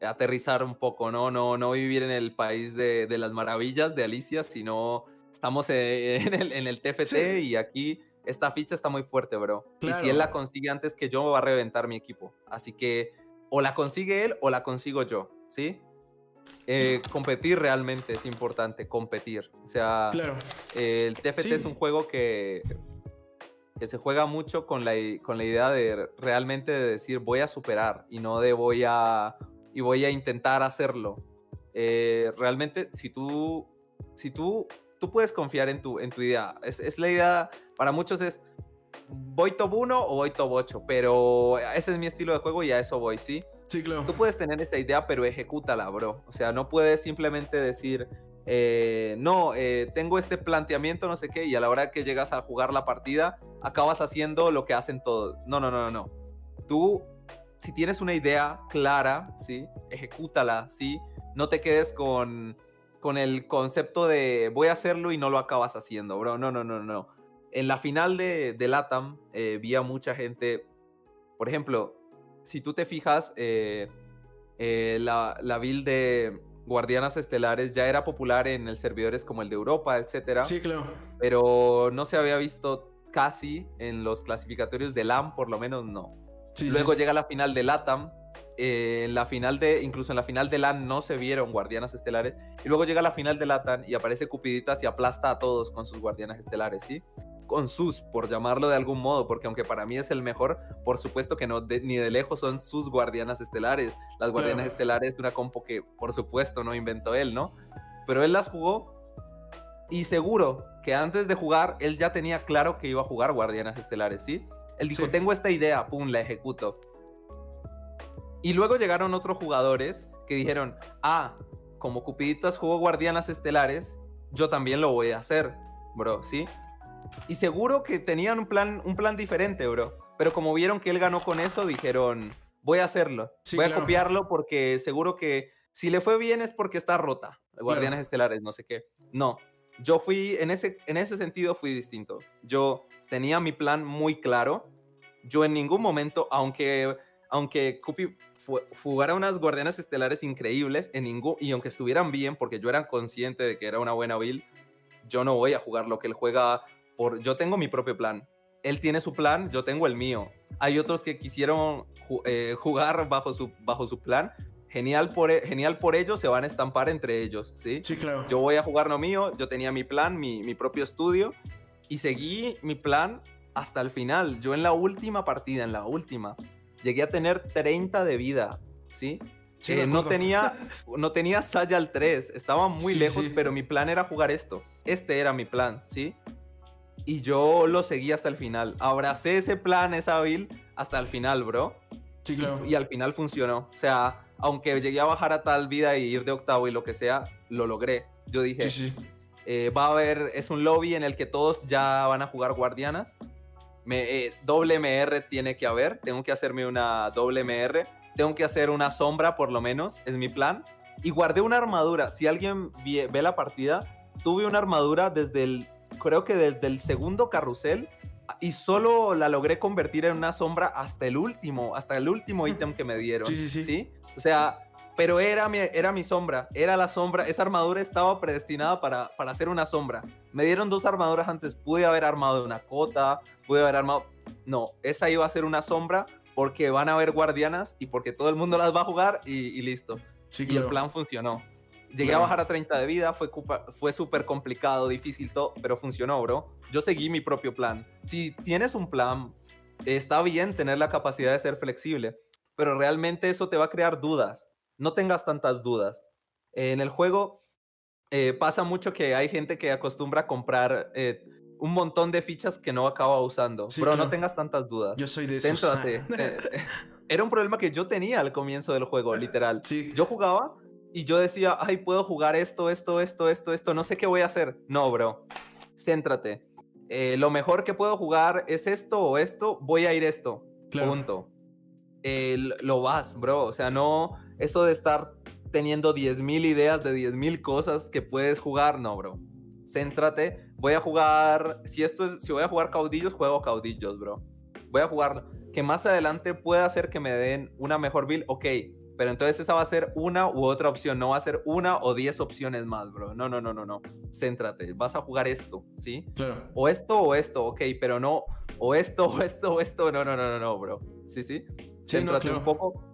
Aterrizar un poco, ¿no? No, no vivir en el país de, las maravillas de Alicia, sino estamos en el, en el TFT y aquí esta ficha está muy fuerte, bro. Y si él la consigue antes que yo, va a reventar mi equipo. Así que o la consigue él o la consigo yo, ¿sí? eh, competir realmente es importante, competir. O sea, Claro. eh, el TFT Sí. es un juego que, que se juega mucho con la, con la idea de realmente de decir voy a superar y no de voy a, y voy a intentar hacerlo. Eh, realmente, si tú, si tú, tú puedes confiar en tu, en tu idea. Es, es la idea, para muchos es voy top 1 o voy top 8, pero ese es mi estilo de juego y a eso voy, ¿sí? Sí, claro. Tú puedes tener esa idea, pero ejecútala, bro. O sea, no puedes simplemente decir, eh, no, eh, tengo este planteamiento, no sé qué, y a la hora que llegas a jugar la partida, acabas haciendo lo que hacen todos. No, no, no, no, no. Tú, si tienes una idea clara, ¿sí? Ejecútala, ¿sí? No te quedes con, con el concepto de voy a hacerlo y no lo acabas haciendo, bro. No, no, no, no. En la final de, de LATAM, eh, vi a mucha gente, por ejemplo, si tú te fijas, eh, eh, la, la build de Guardianas Estelares ya era popular en el servidores como el de Europa, etcétera, Sí, claro. pero no se había visto casi en los clasificatorios de LAM, por lo menos no. Sí, Luego sí. llega la final de LATAM. eh, en la final de, incluso en la final de LAN no se vieron guardianas estelares. Y luego llega la final de LATAM y aparece Cupiditas y aplasta a todos con sus guardianas estelares, ¿sí? Con sus, por llamarlo de algún modo, porque aunque para mí es el mejor, por supuesto que no, de- ni de lejos son sus guardianas estelares. Las guardianas estelares de una compo que, por supuesto, no inventó él, ¿no? Pero él las jugó y seguro que antes de jugar, él ya tenía claro que iba a jugar guardianas estelares, ¿sí? Él dijo, Sí. tengo esta idea, pum, la ejecuto. Y luego llegaron otros jugadores que dijeron, ah, como Cupiditas jugó Guardianas Estelares, yo también lo voy a hacer, bro, ¿sí? Y seguro que tenían un plan, un plan diferente, bro. Pero como vieron que él ganó con eso, dijeron, voy a hacerlo. Sí, voy a copiarlo porque seguro que si le fue bien es porque está rota. Guardianes Estelares, no sé qué. No, yo fui, en ese, en ese sentido fui distinto. Yo tenía mi plan muy claro. Yo en ningún momento, aunque, aunque Cupi jugara unas guardianas estelares increíbles, en ningún, y aunque estuvieran bien, porque yo era consciente de que era una buena build, yo no voy a jugar lo que él juega por... Yo tengo mi propio plan. Él tiene su plan, yo tengo el mío. Hay otros que quisieron ju- eh, jugar bajo su, bajo su plan. Genial por, e- genial por ellos, se van a estampar entre ellos, ¿sí? Sí, claro. Yo voy a jugar lo mío, yo tenía mi plan, mi, mi propio estudio, y seguí mi plan hasta el final. Yo en la última partida, en la última, llegué a tener 30 de vida, ¿sí? Sí, Eh, no tenía, no tenía Saya al 3, estaba muy Sí, lejos, sí. pero mi plan era jugar esto. Este era mi plan, ¿sí? Y yo lo seguí hasta el final. Abracé ese plan, esa build, hasta el final, bro. Sí, Y- claro. Y, al final funcionó. O sea, aunque llegué a bajar a tal vida y ir de octavo y lo que sea, lo logré. Yo dije, Sí, sí. eh, va a haber, es un lobby en el que todos ya van a jugar guardianas. Me, eh, doble MR tiene que haber, tengo que hacerme una doble MR, tengo que hacer una sombra por lo menos, es mi plan. Y guardé una armadura, si alguien vie- ve la partida, tuve una armadura desde el, creo que desde el segundo carrusel y solo la logré convertir en una sombra hasta el último, hasta el último ítem que me dieron. Sí, sí, sí. O sea, pero era mi, era mi sombra, era la sombra, esa armadura estaba predestinada para, para hacer una sombra. Me dieron dos armaduras antes, pude haber armado una cota, pude haber armado... No, esa iba a ser una sombra porque van a haber guardianas y porque todo el mundo las va a jugar y, y listo. Sí, Y claro. el plan funcionó. Llegué a bajar a 30 de vida, fue, fue súper complicado, difícil, todo, pero funcionó, bro. Yo seguí mi propio plan. Si tienes un plan, está bien tener la capacidad de ser flexible, pero realmente eso te va a crear dudas. No tengas tantas dudas. En el juego eh, pasa mucho que hay gente que acostumbra a comprar eh, un montón de fichas que no acaba usando. Sí, bro, claro. no tengas tantas dudas. Yo soy de esos. Céntrate. Eh, Era un problema que yo tenía al comienzo del juego, literal. sí. Yo jugaba y yo decía, ay, puedo jugar esto, esto, esto, esto, esto, no sé qué voy a hacer. No, bro, céntrate. Eh, lo mejor que puedo jugar es esto o esto, voy a ir esto. Claro. Punto. Eh, lo vas, bro. O sea, no, eso de estar teniendo 10.000 ideas de 10.000 cosas que puedes jugar, no, bro. Céntrate. Voy a jugar, si esto es, si voy a jugar caudillos, juego caudillos, bro. Voy a jugar que más adelante pueda hacer que me den una mejor build, ok. Pero entonces esa va a ser una u otra opción, no va a ser una o 10 opciones más, bro. No, no, no, no, no. Céntrate, vas a jugar esto, ¿sí? Claro. o esto o esto, ok, pero no, o esto o esto o esto, no, no, no, no, no, bro. Sí, sí. Sí, no, Céntrate claro. un poco.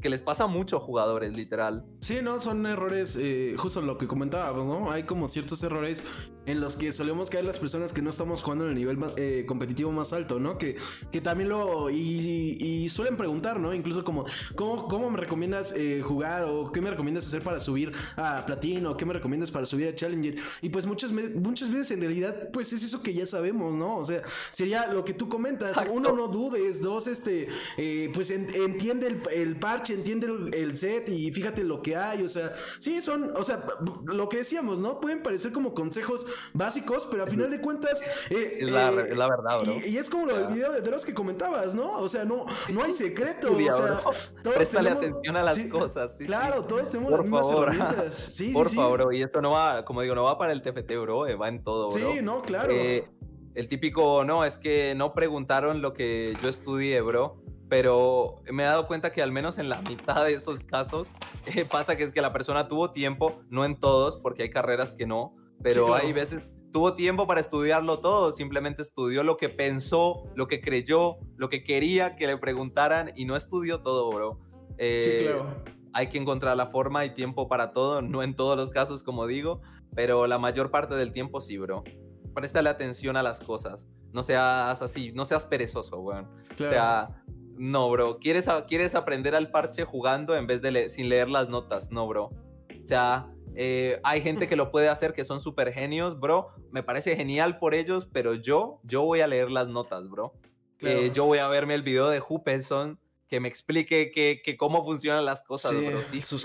que les pasa mucho a jugadores, literal. Sí, no, son errores, eh, justo lo que comentábamos, ¿no? Hay como ciertos errores en los que solemos caer las personas que no estamos jugando en el nivel eh, competitivo más alto, ¿no? Que, que también lo... Y, suelen preguntar, ¿no? Incluso como, ¿cómo, cómo me recomiendas eh, jugar o qué me recomiendas hacer para subir a Platino? ¿Qué me recomiendas para subir a Challenger? Y pues muchas, muchas veces en realidad, pues es eso que ya sabemos, ¿no? O sea, sería lo que tú comentas. Uno, no dudes. Dos, este, pues entiende el, el parche entiende el, set y fíjate lo que hay, o sea, sí, son, o sea, lo que decíamos, ¿no? Pueden parecer como consejos básicos, pero a final de cuentas... Eh, es, la, eh, la, verdad, bro. Y, es como lo del video de Dross que comentabas, ¿no? O sea, no, no hay secreto, o sea... Todos Préstale atención a las cosas. Sí, claro, todos tenemos las mismas herramientas. Sí, Por favor, y esto no va, como digo, no va para el TFT, bro, eh, va en todo, bro. Sí, no, claro. el típico, no, es que no preguntaron lo que yo estudié, bro pero me he dado cuenta que al menos en la mitad de esos casos eh, pasa que es que la persona tuvo tiempo, no en todos, porque hay carreras que no, pero hay veces tuvo tiempo para estudiarlo todo, simplemente estudió lo que pensó, lo que creyó, lo que quería que le preguntaran y no estudió todo, bro. sí, eh, claro. Hay que encontrar la forma y tiempo para todo, no en todos los casos, como digo, pero la mayor parte del tiempo sí, bro. Préstale atención a las cosas. No seas así, no seas perezoso, weón. O sea, no, bro. ¿Quieres, ¿Quieres aprender al parche jugando en vez de sin leer las notas? No, bro. O sea, eh, hay gente que lo puede hacer que son súper genios, bro. Me parece genial por ellos, pero yo, yo voy a leer las notas, bro. Eh, yo voy a verme el video de Hupelson que me explique que, cómo funcionan las cosas, bro.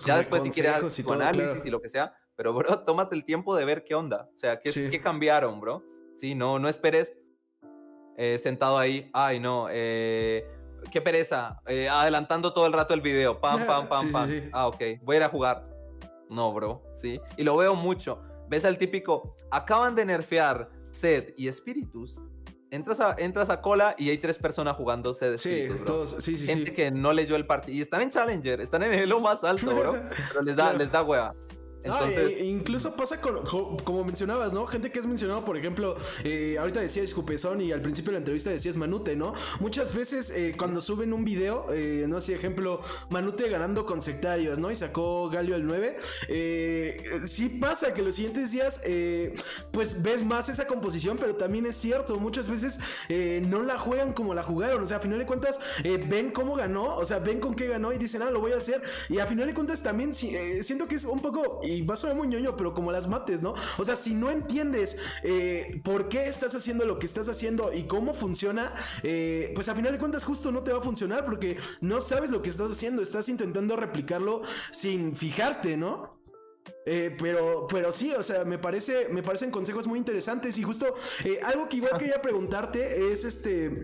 ya después si quieres su análisis y lo que sea. Pero, bro, tómate el tiempo de ver qué onda. O sea, qué, qué cambiaron, bro. Sí, no, no esperes eh, sentado ahí. Ay, no, eh qué pereza, eh, adelantando todo el rato el video, pam, pam, pam, pam. Ah, ok, voy a ir a jugar. No, bro, sí. Y lo veo mucho. Ves al típico, acaban de nerfear Sed y Spiritus. Entras a, entras a cola y hay tres personas jugando Sed Sí, todos, sí, sí. Gente que no leyó el partido. Y están en Challenger, están en el lo más alto, bro. Pero les da, les da hueva. Entonces... incluso pasa con, como mencionabas, ¿no? Gente que has mencionado, por ejemplo, eh, ahorita decías Cupezón y al principio de la entrevista decías Manute, ¿no? Muchas veces eh, cuando suben un video, eh, no sé, ejemplo, Manute ganando con sectarios, ¿no? Y sacó Galio el 9. sí pasa que los siguientes días, pues ves más esa composición, pero también es cierto, muchas veces no la juegan como la jugaron. O sea, a final de cuentas, ven cómo ganó, o sea, ven con qué ganó y dicen, ah, lo voy a hacer. Y a final de cuentas también siento que es un poco y vas a ver muy ñoño, pero como las mates, ¿no? O sea, si no entiendes eh, por qué estás haciendo lo que estás haciendo y cómo funciona, eh, pues a final de cuentas justo no te va a funcionar porque no sabes lo que estás haciendo, estás intentando replicarlo sin fijarte, ¿no? Eh, pero, pero sí, o sea, me parece, me parecen consejos muy interesantes y justo algo que igual quería preguntarte es este,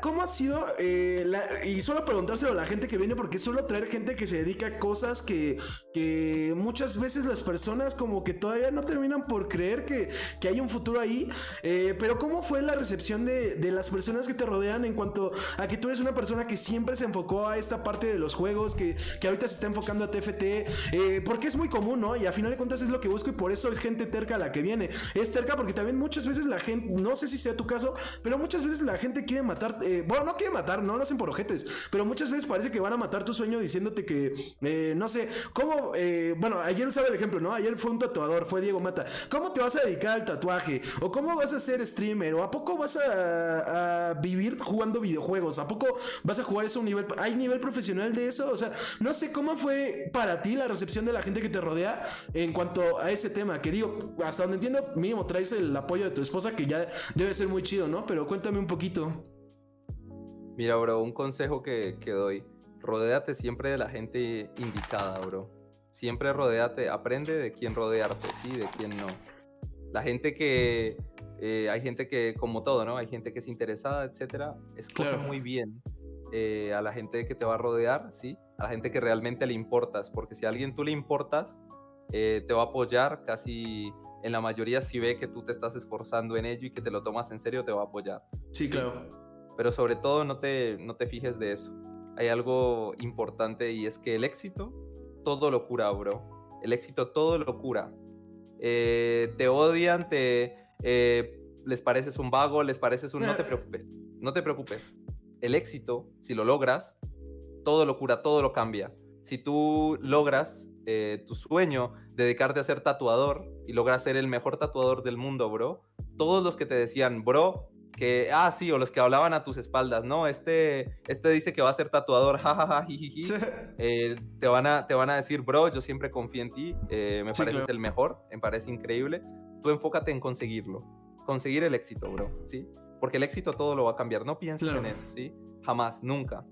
¿Cómo ha sido? Eh, y suelo preguntárselo a la gente que viene porque suelo traer gente que se dedica a cosas que, que muchas veces las personas como que todavía no terminan por creer que, que hay un futuro ahí. Eh, pero ¿cómo fue la recepción de, de, las personas que te rodean en cuanto a que tú eres una persona que siempre se enfocó a esta parte de los juegos, que, que ahorita se está enfocando a TFT? Eh, porque es muy común, ¿no? Y a final de cuentas es lo que busco y por eso es gente terca la que viene. Es terca porque también muchas veces la gente, no sé si sea tu caso, pero muchas veces la gente quiere matar, eh, bueno, no quiere matar, no lo hacen por ojetes, pero muchas veces parece que van a matar tu sueño diciéndote que, eh, no sé, ¿cómo? Eh, bueno, ayer usaba el ejemplo, ¿no? Ayer fue un tatuador, fue Diego Mata. ¿Cómo te vas a dedicar al tatuaje? ¿O cómo vas a ser streamer? ¿O a poco vas a, vivir jugando videojuegos? ¿A poco vas a jugar eso a un nivel? ¿Hay nivel profesional de eso? O sea, no sé cómo fue para ti la recepción de la gente que te rodea en cuanto a ese tema. Que digo, hasta donde entiendo, mínimo traes el apoyo de tu esposa, que ya debe ser muy chido, ¿no? Pero cuéntame un poquito. Mira, bro, un consejo que, que doy. Rodéate siempre de la gente indicada, bro. Siempre rodéate, aprende de quién rodearte, sí, de quién no. La gente que, eh, hay gente que, como todo, ¿no? Hay gente que es interesada, etcétera. Escoge muy bien eh, a la gente que te va a rodear, ¿sí? A la gente que realmente le importas, porque si a alguien tú le importas, eh, te va a apoyar casi en la mayoría si ve que tú te estás esforzando en ello y que te lo tomas en serio, te va a apoyar. sí. claro pero sobre todo no te, no te fijes de eso. Hay algo importante y es que el éxito todo lo cura, bro. El éxito todo lo cura. Eh, te odian, te eh, les pareces un vago, les pareces un... No te preocupes, no te preocupes. El éxito, si lo logras, todo lo cura, todo lo cambia. Si tú logras eh, tu sueño, dedicarte a ser tatuador y logras ser el mejor tatuador del mundo, bro, todos los que te decían, bro, que, ah, sí, o los que hablaban a tus espaldas, no, este, este dice que va a ser tatuador, jajaja, jijiji, eh, te, van a, te van a decir, bro, yo siempre confío en ti, eh, me pareces el mejor, me parece increíble, tú enfócate en conseguirlo, conseguir el éxito, bro, ¿sí? Porque el éxito todo lo va a cambiar, no pienses en eso, ¿sí? Jamás, nunca.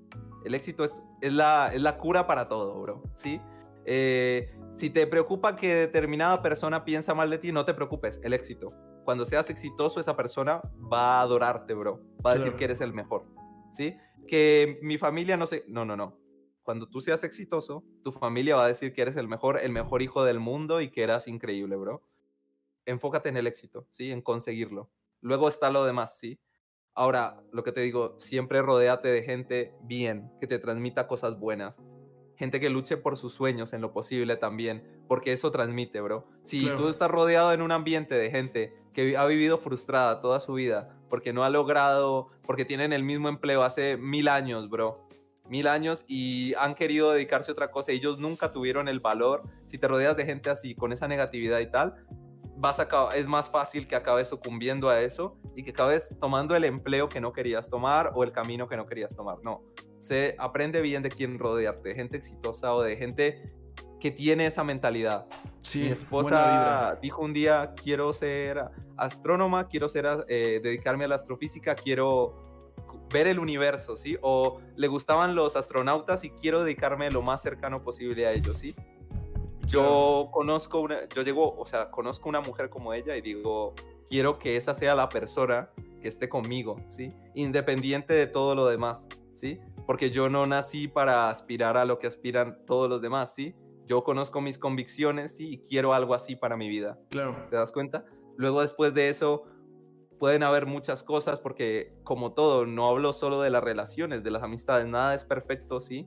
El éxito es, es, la, es la cura para todo, bro, ¿sí? Eh, si te preocupa que determinada persona piensa mal de ti, no te preocupes, el éxito cuando seas exitoso, esa persona va a adorarte, bro. Va a decir que eres el mejor. ¿Sí? Que mi familia no sé. No, no, no. Cuando tú seas exitoso, tu familia va a decir que eres el mejor, el mejor hijo del mundo y que eras increíble, bro. Enfócate en el éxito, ¿sí? En conseguirlo. Luego está lo demás, ¿sí? Ahora, lo que te digo, siempre rodéate de gente bien, que te transmita cosas buenas gente que luche por sus sueños en lo posible también, porque eso transmite, bro. Si tú estás rodeado en un ambiente de gente que ha vivido frustrada toda su vida, porque no ha logrado, porque tienen el mismo empleo hace mil años, bro, mil años y han querido dedicarse a otra cosa, ellos nunca tuvieron el valor, si te rodeas de gente así, con esa negatividad y tal, vas a, es más fácil que acabes sucumbiendo a eso y que acabes tomando el empleo que no querías tomar o el camino que no querías tomar. No, se aprende bien de quién rodearte, de gente exitosa o de gente que tiene esa mentalidad. Mi esposa dijo un día, quiero ser astrónoma, quiero ser, eh, dedicarme a la astrofísica, quiero ver el universo, ¿sí? O le gustaban los astronautas y quiero dedicarme lo más cercano posible a ellos, ¿sí? Yo conozco una, yo llego, o sea, conozco una mujer como ella y digo, quiero que esa sea la persona que esté conmigo, ¿sí? Independiente de todo lo demás, ¿sí? porque yo no nací para aspirar a lo que aspiran todos los demás, ¿sí? Yo conozco mis convicciones y quiero algo así para mi vida. Claro. ¿Te das cuenta? Luego después de eso pueden haber muchas cosas porque como todo, no hablo solo de las relaciones, de las amistades, nada es perfecto, ¿sí?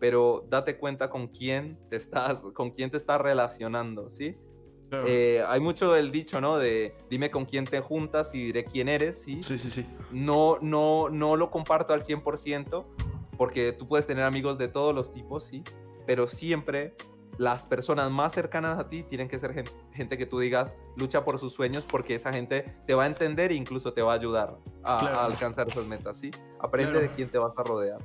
Pero date cuenta con quién te estás, con quién te estás relacionando, ¿sí? Eh, hay mucho el dicho, ¿no? De dime con quién te juntas y diré quién eres, ¿sí? Sí, sí, sí. No, no, no lo comparto al 100% porque tú puedes tener amigos de todos los tipos, ¿sí? Pero siempre las personas más cercanas a ti tienen que ser gente, que tú digas lucha por sus sueños porque esa gente te va a entender e incluso te va a ayudar a, alcanzar esas metas, ¿sí? Aprende de quién te vas a rodear.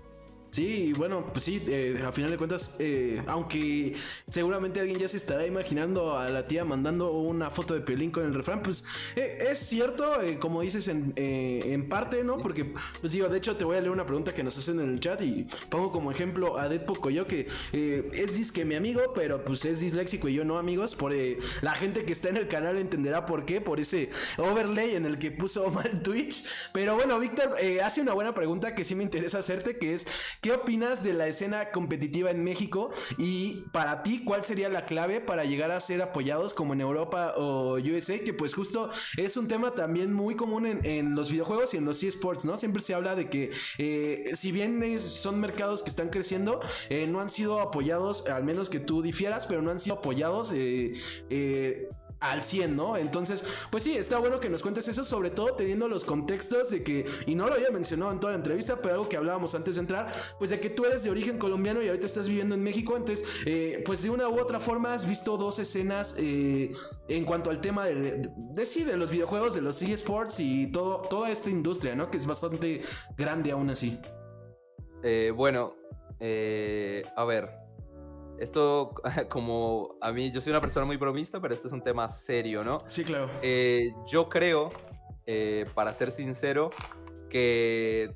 Sí, bueno, pues sí, eh, a final de cuentas, eh, aunque seguramente alguien ya se estará imaginando a la tía mandando una foto de Piolín con el refrán, pues eh, es cierto, como dices en, en, parte, ¿no? Porque, pues digo, de hecho te voy a leer una pregunta que nos hacen en el chat y pongo como ejemplo a Dead Pocoyo, que es disque mi amigo, pero pues es disléxico y yo no amigos, por la gente que está en el canal entenderá por qué, por ese overlay en el que puso mal Twitch. Pero bueno, Víctor hace una buena pregunta que sí me interesa hacerte, que es ¿Qué opinas de la escena competitiva en México? Y para ti, ¿cuál sería la clave para llegar a ser apoyados como en Europa o USA? Que pues justo es un tema también muy común en, los videojuegos y en los eSports, ¿no? Siempre se habla de que eh, si bien son mercados que están creciendo, eh, no han sido apoyados, al menos que tú difieras, pero no han sido apoyados eh, al 100, ¿no? Entonces, pues sí, está bueno que nos cuentes eso, sobre todo teniendo los contextos de que, y no lo había mencionado en toda la entrevista, pero algo que hablábamos antes de entrar, pues de que tú eres de origen colombiano y ahorita estás viviendo en México, entonces, eh, pues de una u otra forma has visto dos escenas eh, en cuanto al tema de, sí, de los videojuegos, de los eSports y todo, toda esta industria, ¿no? Que es bastante grande aún así. Eh, bueno, a ver, esto, como a mí, yo soy una persona muy bromista, pero esto es un tema serio, ¿no? Sí, claro. Eh, yo creo, eh, para ser sincero, que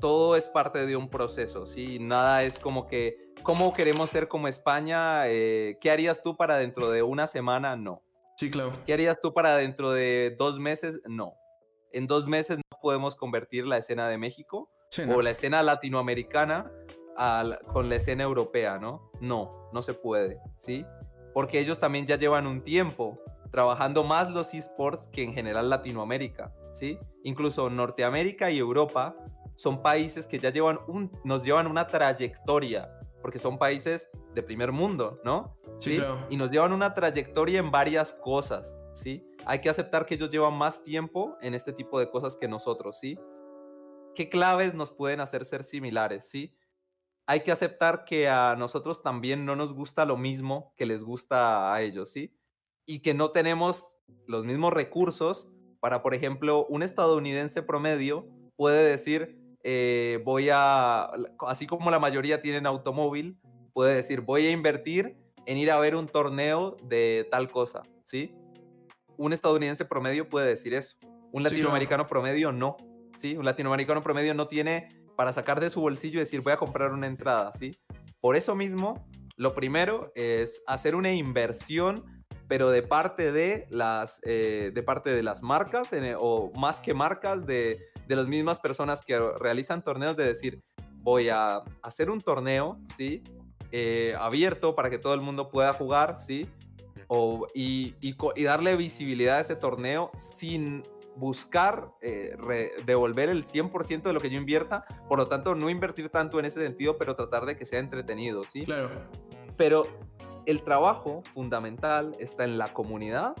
todo es parte de un proceso, ¿sí? Nada es como que, ¿cómo queremos ser como España? Eh, ¿Qué harías tú para dentro de una semana? No. Sí, claro. ¿Qué harías tú para dentro de dos meses? No. En dos meses no podemos convertir la escena de México o la escena latinoamericana con la escena europea, ¿no? No, no se puede, ¿sí? Porque ellos también ya llevan un tiempo trabajando más los esports que en general Latinoamérica, ¿sí? Incluso Norteamérica y Europa son países que ya llevan un, nos llevan una trayectoria, porque son países de primer mundo, ¿no? Sí. Y nos llevan una trayectoria en varias cosas, ¿sí? Hay que aceptar que ellos llevan más tiempo en este tipo de cosas que nosotros, ¿sí? ¿Qué claves nos pueden hacer ser similares, sí? Hay que aceptar que a nosotros también no nos gusta lo mismo que les gusta a ellos, ¿sí? Y que no tenemos los mismos recursos para, por ejemplo, un estadounidense promedio puede decir, eh, voy a, así como la mayoría tienen automóvil, puede decir, voy a invertir en ir a ver un torneo de tal cosa, ¿sí? Un estadounidense promedio puede decir eso. Un latinoamericano promedio no, ¿sí? Un latinoamericano promedio no tiene para sacar de su bolsillo y decir, voy a comprar una entrada, ¿sí? Por eso mismo, lo primero es hacer una inversión, pero de parte de las, eh, de parte de las marcas, o más que marcas, de, de las mismas personas que realizan torneos, de decir, voy a hacer un torneo, ¿sí? Eh, abierto para que todo el mundo pueda jugar, ¿sí? O, y, y, darle visibilidad a ese torneo sin buscar eh, devolver el 100% de lo que yo invierta, por lo tanto no invertir tanto en ese sentido, pero tratar de que sea entretenido, ¿sí? Claro. Pero el trabajo fundamental está en la comunidad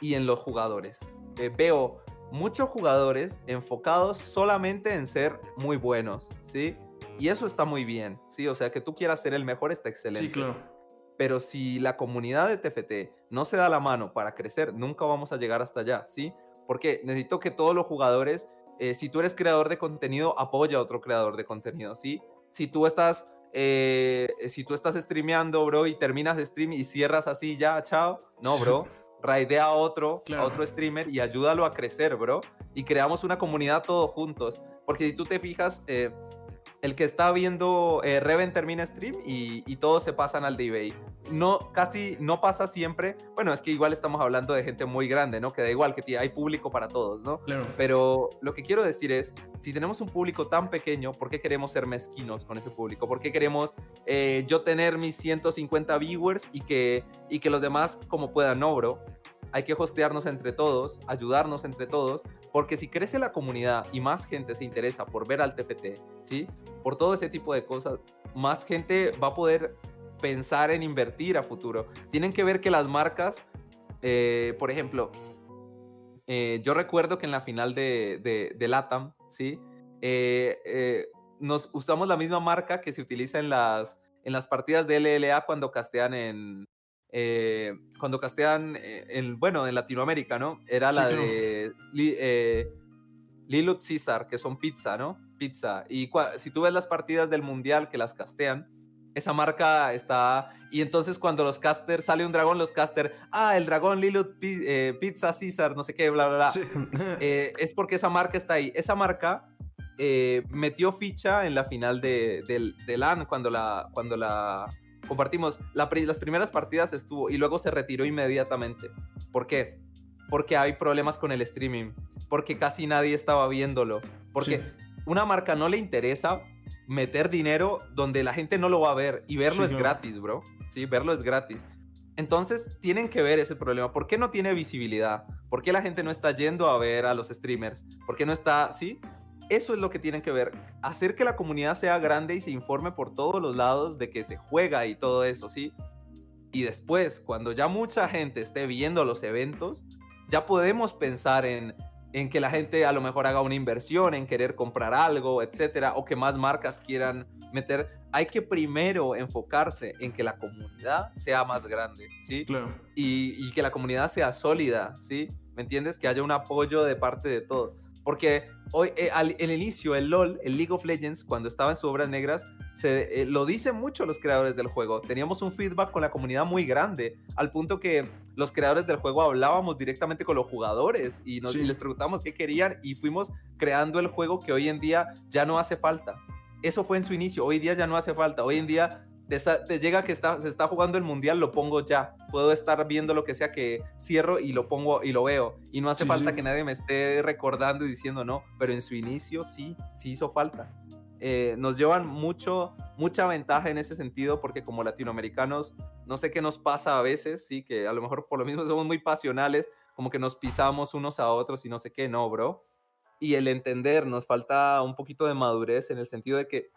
y en los jugadores. Eh, veo muchos jugadores enfocados solamente en ser muy buenos, ¿sí? Y eso está muy bien, ¿sí? O sea, que tú quieras ser el mejor está excelente. Sí, claro. Pero si la comunidad de TFT no se da la mano para crecer, nunca vamos a llegar hasta allá, ¿sí? Porque necesito que todos los jugadores, eh, si tú eres creador de contenido, apoya a otro creador de contenido, ¿sí? Si tú estás, eh, si tú estás streameando, bro, y terminas stream y cierras así ya, chao, no, bro. raidea a otro, a otro streamer y ayúdalo a crecer, bro. Y creamos una comunidad todos juntos. Porque si tú te fijas, eh, el que está viendo eh, Reven termina stream y, todos se pasan al de No, casi no pasa siempre. Bueno, es que igual estamos hablando de gente muy grande, ¿no? Que da igual, que hay público para todos, ¿no? Claro. Pero lo que quiero decir es, si tenemos un público tan pequeño, ¿por qué queremos ser mezquinos con ese público? ¿Por qué queremos eh, yo tener mis 150 viewers y que, y que los demás como puedan, no, bro? Hay que hostearnos entre todos, ayudarnos entre todos, porque si crece la comunidad y más gente se interesa por ver al TFT, ¿sí? Por todo ese tipo de cosas, más gente va a poder pensar en invertir a futuro. Tienen que ver que las marcas, eh, por ejemplo, eh, yo recuerdo que en la final de, de, LATAM, ¿sí? Eh, nos usamos la misma marca que se utiliza en las, en las partidas de LLA cuando castean en, eh, cuando castean, en, bueno, en Latinoamérica, ¿no? Era la de eh, Lilut Caesar, que son pizza, ¿no? Pizza. Y si tú ves las partidas del Mundial que las castean, esa marca está... Y entonces cuando los casters, sale un dragón, los casters, ah, el dragón Lilut eh, Pizza Caesar, no sé qué, bla, bla, bla. Eh, es porque esa marca está ahí. Esa marca metió ficha en la final de, de LAN cuando la, cuando la compartimos, las primeras partidas estuvo y luego se retiró inmediatamente. ¿Por qué? Porque hay problemas con el streaming, porque casi nadie estaba viéndolo, porque una marca no le interesa meter dinero donde la gente no lo va a ver y verlo es gratis, bro. Sí, verlo es gratis. Entonces tienen que ver ese problema. ¿Por qué no tiene visibilidad? ¿Por qué la gente no está yendo a ver a los streamers? ¿Por qué no está, sí? Eso es lo que tienen que ver, hacer que la comunidad sea grande y se informe por todos los lados de que se juega y todo eso, ¿sí? Y después, cuando ya mucha gente esté viendo los eventos, ya podemos pensar en, en que la gente a lo mejor haga una inversión, en querer comprar algo, etcétera, o que más marcas quieran meter. Hay que primero enfocarse en que la comunidad sea más grande, ¿sí? Claro. Y, y que la comunidad sea sólida, ¿sí? ¿Me entiendes? Que haya un apoyo de parte de todos. Porque hoy, eh, al, el inicio, el LOL, el League of Legends, cuando estaba en sus obras negras, se, eh, lo dicen mucho los creadores del juego. Teníamos un feedback con la comunidad muy grande, al punto que los creadores del juego hablábamos directamente con los jugadores y, nos, y les preguntábamos qué querían y fuimos creando el juego que hoy en día ya no hace falta. Eso fue en su inicio, hoy día ya no hace falta. Hoy en día te, llega que está, se está jugando el mundial, lo pongo ya. Puedo estar viendo lo que sea que cierro y lo pongo y lo veo. Y no hace falta que nadie me esté recordando y diciendo no, pero en su inicio sí, sí hizo falta. Eh, nos llevan mucho, mucha ventaja en ese sentido porque como latinoamericanos, no sé qué nos pasa a veces, sí, que a lo mejor por lo mismo somos muy pasionales, como que nos pisamos unos a otros y no sé qué, no, bro. Y el entender, nos falta un poquito de madurez en el sentido de que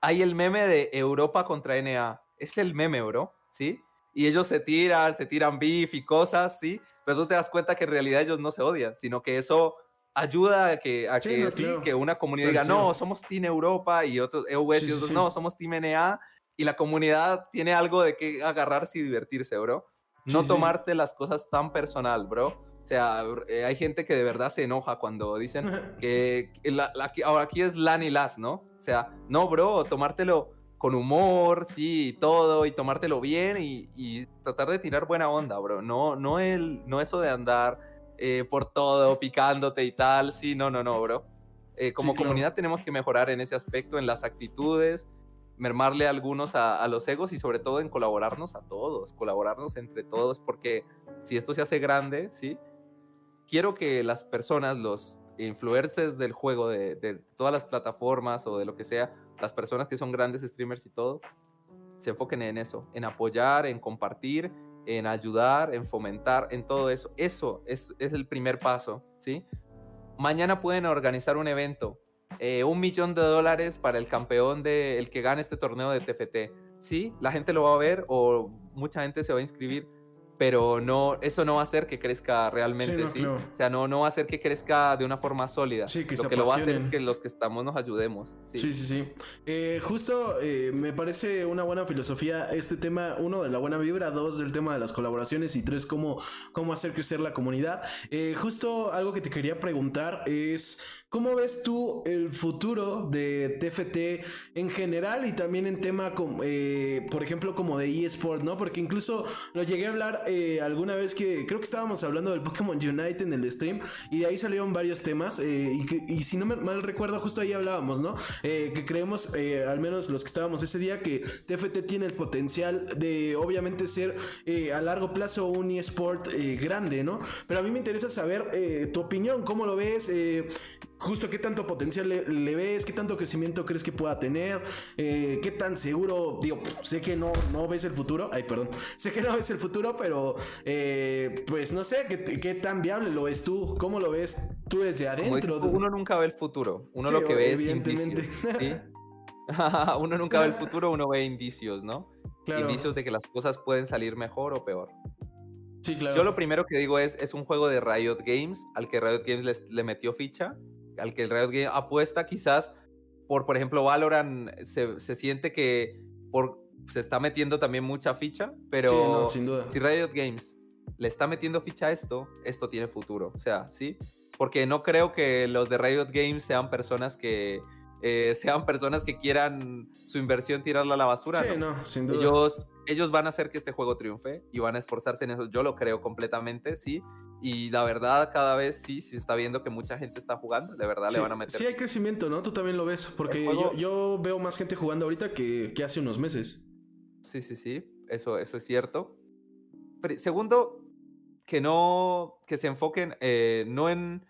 hay el meme de Europa contra NA. Es el meme, bro, ¿sí? Y ellos se tiran, se tiran beef y cosas, ¿sí? Pero tú te das cuenta que en realidad ellos no se odian, sino que eso ayuda a que, a que, sí, que una comunidad diga, no, somos Team Europa y otros EUS y otros, no, somos Team NA y la comunidad tiene algo de que agarrarse y divertirse, bro. No tomarte las cosas tan personal, bro. O sea, eh, hay gente que de verdad se enoja cuando dicen que la, ahora aquí es LAN y LAS, ¿no? O sea, no, bro, tomártelo con humor, sí, y todo, y tomártelo bien y, tratar de tirar buena onda, bro. No, no, el, no eso de andar eh, por todo, picándote y tal, sí, no, no, no, bro. Eh, como comunidad tenemos que mejorar en ese aspecto, en las actitudes, mermarle a algunos a, los egos y sobre todo en colaborarnos a todos, colaborarnos entre todos, porque si esto se hace grande, ¿sí? Quiero que las personas, los influencers del juego, de, todas las plataformas o de lo que sea, las personas que son grandes streamers y todo, se enfoquen en eso, en apoyar, en compartir, en ayudar, en fomentar, en todo eso. Eso es, es el primer paso, ¿sí? Mañana pueden organizar un evento, eh, un millón de dólares para el campeón de el que gane este torneo de TFT. Sí, la gente lo va a ver o mucha gente se va a inscribir, pero no, eso no va a hacer que crezca realmente, sí. O sea, no, no va a hacer que crezca de una forma sólida. Sí, que lo que lo va a hacer es que los que estamos nos ayudemos. Sí, sí, sí. Eh, justo eh, me parece una buena filosofía este tema, uno, de la buena vibra, dos, del tema de las colaboraciones y tres, cómo, cómo hacer crecer la comunidad. Eh, justo algo que te quería preguntar es, ¿cómo ves tú el futuro de TFT en general y también en tema, por ejemplo, como de eSport, ¿no? Porque incluso lo llegué a hablar eh, alguna vez que creo que estábamos hablando del Pokémon Unite en el stream y de ahí salieron varios temas eh, y, si no me mal recuerdo justo ahí hablábamos, ¿no? Eh, que creemos, al menos los que estábamos ese día, que TFT tiene el potencial de obviamente ser a largo plazo un eSport grande, ¿no? Pero a mí me interesa saber tu opinión, cómo lo ves, justo qué tanto potencial le, ves, qué tanto crecimiento crees que pueda tener, qué tan seguro, digo, sé que no, no ves el futuro, ay, perdón, sé que no ves el futuro, pero eh, pues no sé, ¿qué, tan viable lo ves tú? ¿Cómo lo ves tú desde adentro? uno nunca ve el futuro, uno lo que ve es indicios. uno nunca ve el futuro, uno ve indicios, ¿no? Indicios de que las cosas pueden salir mejor o peor. Sí, claro. Yo lo primero que digo es, es un juego de Riot Games, al que Riot Games le metió ficha, al que el Riot Games apuesta quizás por, por ejemplo, Valorant se, se siente que por se está metiendo también mucha ficha, pero sin duda. si Riot Games le está metiendo ficha a esto, esto tiene futuro. O sea, ¿sí? Porque no creo que los de Riot Games sean personas que eh, sean personas que quieran su inversión tirarla a la basura. Sí, no, sin duda. Ellos, ellos van a hacer que este juego triunfe y van a esforzarse en eso. Yo lo creo completamente, sí. Y la verdad, cada vez sí, sí está viendo que mucha gente está jugando. De verdad le van a meter. Sí, hay crecimiento, ¿no? Tú también lo ves. Porque yo, veo más gente jugando ahorita que, que hace unos meses sí, sí, sí, eso, eso es cierto. segundo, que no, que se enfoquen eh, no en,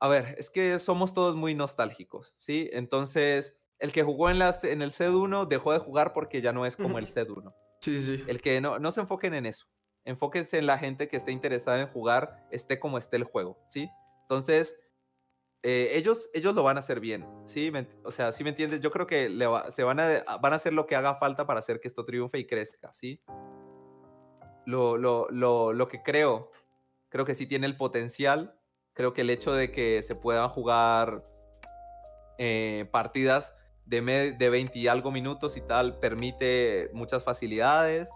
a ver, es que somos todos muy nostálgicos, ¿sí? Entonces, el que jugó en, las, en el CED1 dejó de jugar porque ya no es como el CED1. Sí, sí. El que no, no se enfoquen en eso. Enfóquense en la gente que esté interesada en jugar, esté como esté el juego, ¿sí? Entonces, eh, ellos, ellos lo van a hacer bien, ¿sí? o sea, ¿sí me entiendes? Yo creo que se van a, van a hacer lo que haga falta para hacer que esto triunfe y crezca, ¿sí? Lo, lo, lo, lo que creo, creo que sí tiene el potencial. Creo que el hecho de que se puedan jugar eh, partidas de, de 20 y algo minutos y tal permite muchas facilidades.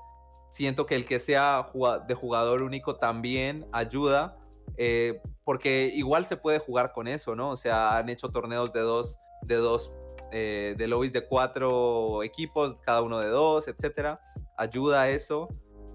Siento que el que sea de jugador único también ayuda eh, porque igual se puede jugar con eso, ¿no? O sea, han hecho torneos de dos, de dos, eh, de lobbies de cuatro equipos, cada uno de dos, etcétera. Ayuda a eso.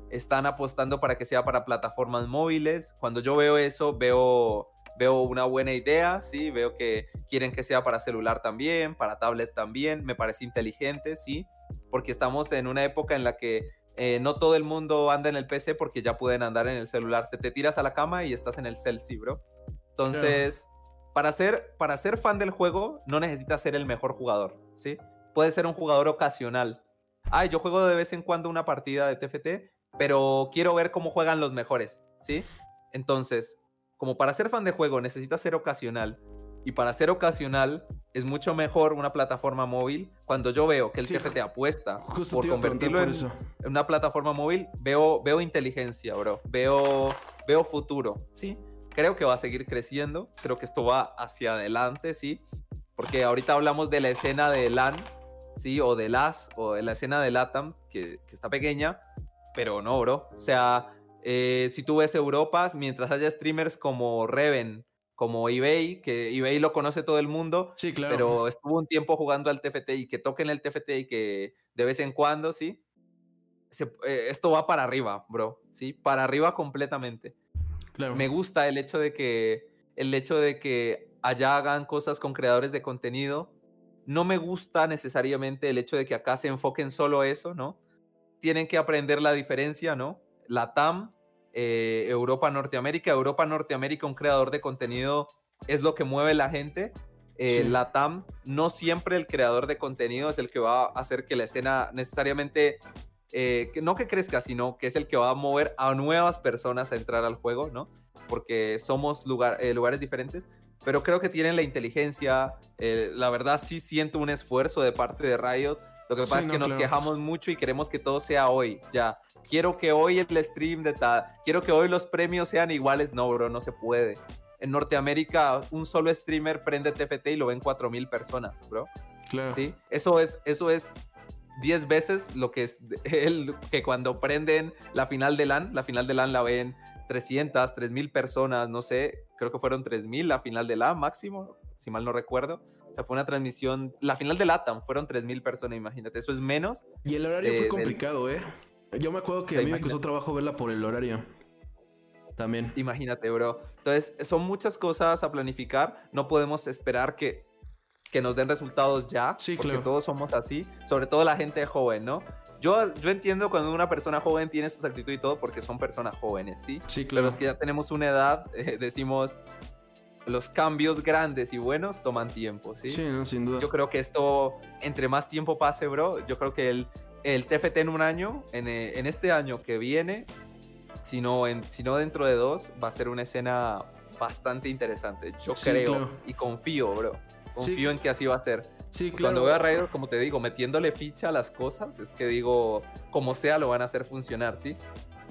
Están apostando para que sea para plataformas móviles. Cuando yo veo eso, veo, veo una buena idea, sí, veo que quieren que sea para celular también, para tablet también. Me parece inteligente, sí, porque estamos en una época en la que eh, no todo el mundo anda en el PC porque ya pueden andar en el celular. Se te tiras a la cama y estás en el cel, sí, bro. Entonces, para, ser, para ser fan del juego, no necesitas ser el mejor jugador, ¿sí? Puedes ser un jugador ocasional. Ay, yo juego de vez en cuando una partida de TFT, pero quiero ver cómo juegan los mejores, ¿sí? Entonces, como para ser fan de juego necesitas ser ocasional y para ser ocasional es mucho mejor una plataforma móvil. Cuando yo veo que el TFT apuesta por convertirlo en, una plataforma móvil, veo, veo inteligencia, bro. Veo, veo futuro, ¿sí? creo que va a seguir creciendo, creo que esto va hacia adelante, ¿sí? Porque ahorita hablamos de la escena de LAN, ¿sí? O de LAS, o de la escena de LATAM, que, que está pequeña, pero no, bro. O sea, eh, si tú ves Europas, mientras haya streamers como Reven, como eBay, que eBay lo conoce todo el mundo, sí, claro. pero estuvo un tiempo jugando al TFT y que toquen el TFT y que de vez en cuando, ¿sí? Eh, esto va para arriba, bro, ¿sí? Para arriba completamente. Claro. Me gusta el hecho de que el hecho de que allá hagan cosas con creadores de contenido. No me gusta necesariamente el hecho de que acá se enfoquen solo eso, ¿no? Tienen que aprender la diferencia, ¿no? La TAM, eh, Europa, Norteamérica. Europa, Norteamérica, un creador de contenido es lo que mueve la gente. Eh, La TAM, no siempre el creador de contenido es el que va a hacer que la escena necesariamente eh, no que crezca, sino que es el que va a mover a nuevas personas a entrar al juego, ¿no? Porque somos lugar, eh, lugares diferentes, pero creo que tienen la inteligencia. Eh, la verdad, sí siento un esfuerzo de parte de Riot. Lo que pasa es que nos quejamos mucho y queremos que todo sea hoy, ya. Quiero que hoy el stream de tal, quiero que hoy los premios sean iguales. No, bro, no se puede. En Norteamérica, un solo streamer prende TFT y lo ven 4000 personas, bro. Claro. ¿Sí? Eso es, eso es 10 veces lo que es el que cuando prenden la final de LAN, la final de LAN la ven 300, 3000 personas, no sé, creo que fueron 3000 la final de LAN máximo, si mal no recuerdo. O sea, fue una transmisión, la final de LATAM fueron 3000 personas, imagínate, eso es menos. Y el horario fue complicado, ¿eh? Yo me acuerdo que a mí me costó trabajo verla por el horario. También. Imagínate, bro. Entonces, son muchas cosas a planificar. No podemos esperar que que nos den resultados ya, sí, porque todos somos así, sobre todo la gente joven, ¿no? Yo, yo entiendo cuando una persona joven tiene sus actitudes y todo porque son personas jóvenes, ¿sí? Sí, claro. Pero los que ya tenemos una edad, eh, decimos, los cambios grandes y buenos toman tiempo, ¿sí? Sí, no, sin duda. Yo creo que esto, entre más tiempo pase, bro, yo creo que el, el TFT en un año, en, eh, en este año que viene, si no, en, si no dentro de dos, va a ser una escena bastante interesante. Yo creo y confío, bro. Confío en que así va a ser. Sí, claro. Cuando veo a Raiders, como te digo, metiéndole ficha a las cosas, es que digo, como sea, lo van a hacer funcionar, ¿sí?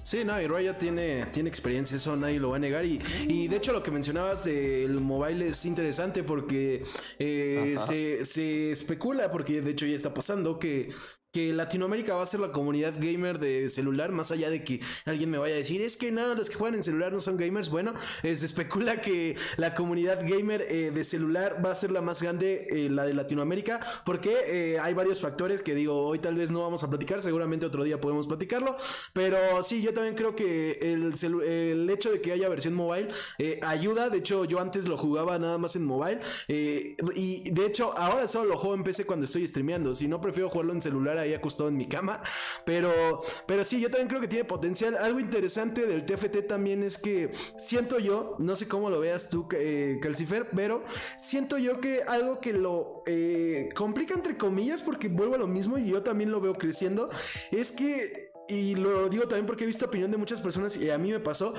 Sí, no, y Raya tiene, tiene experiencia, eso nadie lo va a negar. Y, y de hecho, lo que mencionabas del mobile es interesante porque eh, se, se, especula, porque de hecho ya está pasando, que que Latinoamérica va a ser la comunidad gamer de celular, más allá de que alguien me vaya a decir, es que nada, los que juegan en celular no son gamers. Bueno, se especula que la comunidad gamer eh, de celular va a ser la más grande, eh, la de Latinoamérica, porque eh, hay varios factores que digo, hoy tal vez no vamos a platicar, seguramente otro día podemos platicarlo, pero sí, yo también creo que el, el hecho de que haya versión mobile ayuda, de hecho yo antes lo jugaba nada más en mobile, y de hecho ahora solo lo juego en PC cuando estoy streameando, si no prefiero jugarlo en celular ahí acostado en mi cama. Pero, pero sí, yo también creo que tiene potencial. Algo interesante del TFT también es que siento yo, no sé cómo lo veas tú, eh, Calcifer, pero siento yo que algo que lo eh, complica entre comillas, porque vuelvo a lo mismo y yo también lo veo creciendo, es que y lo digo también porque he visto opinión de muchas personas y a mí me pasó,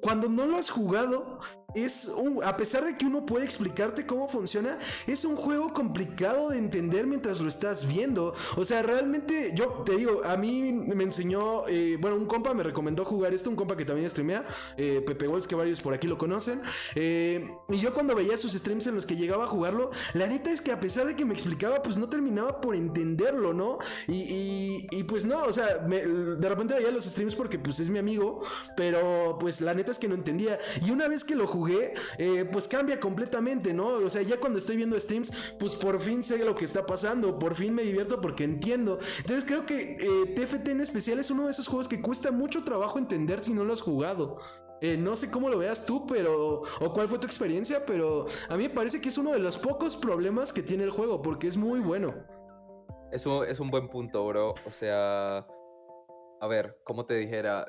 cuando no lo has jugado, es un, a pesar de que uno puede explicarte cómo funciona, es un juego complicado de entender mientras lo estás viendo. O sea, realmente, yo te digo, a mí me enseñó, eh, bueno, un compa me recomendó jugar esto, un compa que también streamea, eh, Pepe Walls, que varios por aquí lo conocen. Eh, y yo cuando veía sus streams en los que llegaba a jugarlo, la neta es que a pesar de que me explicaba, pues no terminaba por entenderlo, ¿no? Y, y, pues no, o sea, de repente veía los streams porque pues es mi amigo, pero pues la neta es que no entendía. Y una vez que lo jugué, eh, pues cambia completamente, ¿no? O sea, ya cuando estoy viendo streams, pues por fin sé lo que está pasando, por fin me divierto porque entiendo. Entonces creo que TFT eh, en especial es uno de esos juegos que cuesta mucho trabajo entender si no lo has jugado. Eh, no sé cómo lo veas tú, pero. o cuál fue tu experiencia, pero a mí me parece que es uno de los pocos problemas que tiene el juego, porque es muy bueno. Eso es un buen punto, bro. O sea. A ver, como te dijera,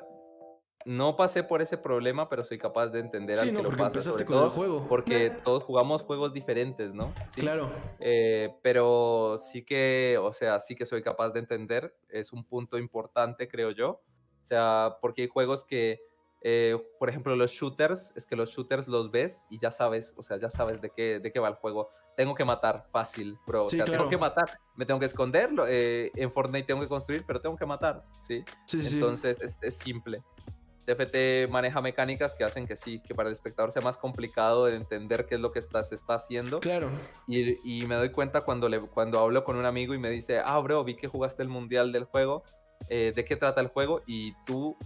no pasé por ese problema, pero soy capaz de entender sí, no, porque empezaste con el juego. Porque todos jugamos juegos diferentes, ¿no? Claro. Eh, pero sí que, o sea, sí que soy capaz de entender. Es un punto importante, creo yo. O sea, porque hay juegos que, eh, por ejemplo, los shooters, es que los shooters los ves y ya sabes, o sea, ya sabes de qué, de qué va el juego. Tengo que matar fácil, bro. O sea, tengo que matar. Me tengo que esconder. Eh, en Fortnite tengo que construir, pero tengo que matar, ¿sí? Sí, Entonces, Es, es simple. TFT maneja mecánicas que hacen que sí, que para el espectador sea más complicado de entender qué es lo que está, se está haciendo. Claro. Y, y, me doy cuenta cuando, le, cuando hablo con un amigo y me dice, ah, bro, vi que jugaste el mundial del juego, eh, ¿de qué trata el juego? Y tú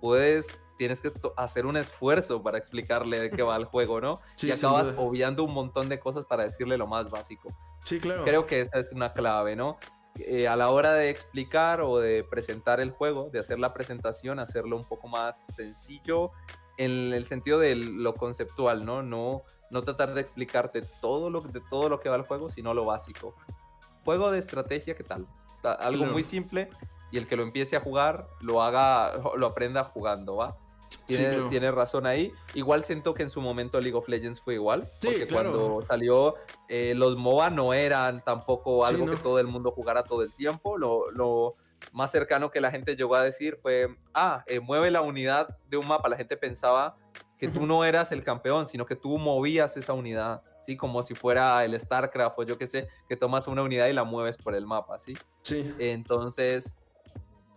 puedes, tienes que hacer un esfuerzo para explicarle de qué va el juego, ¿no? y acabas obviando un montón de cosas para decirle lo más básico. Sí, claro. Creo que esa es una clave, ¿no? Eh, a la hora de explicar o de presentar el juego, de hacer la presentación, hacerlo un poco más sencillo en el sentido de lo conceptual, ¿no? No, no tratar de explicarte todo lo, de todo lo que va al juego, sino lo básico. Juego de estrategia, ¿qué tal? Algo muy simple y el que lo empiece a jugar lo haga, lo aprenda jugando, ¿va? Tiene, razón ahí. Igual siento que en su momento League of Legends fue igual. porque cuando salió, eh, los MOBA no eran tampoco algo que todo el mundo jugara todo el tiempo. Lo, más cercano que la gente llegó a decir fue, ah, eh, mueve la unidad de un mapa. La gente pensaba que tú no eras el campeón, sino que tú movías esa unidad, ¿sí? Como si fuera el StarCraft o yo qué sé, que tomas una unidad y la mueves por el mapa, ¿sí? Sí. Entonces,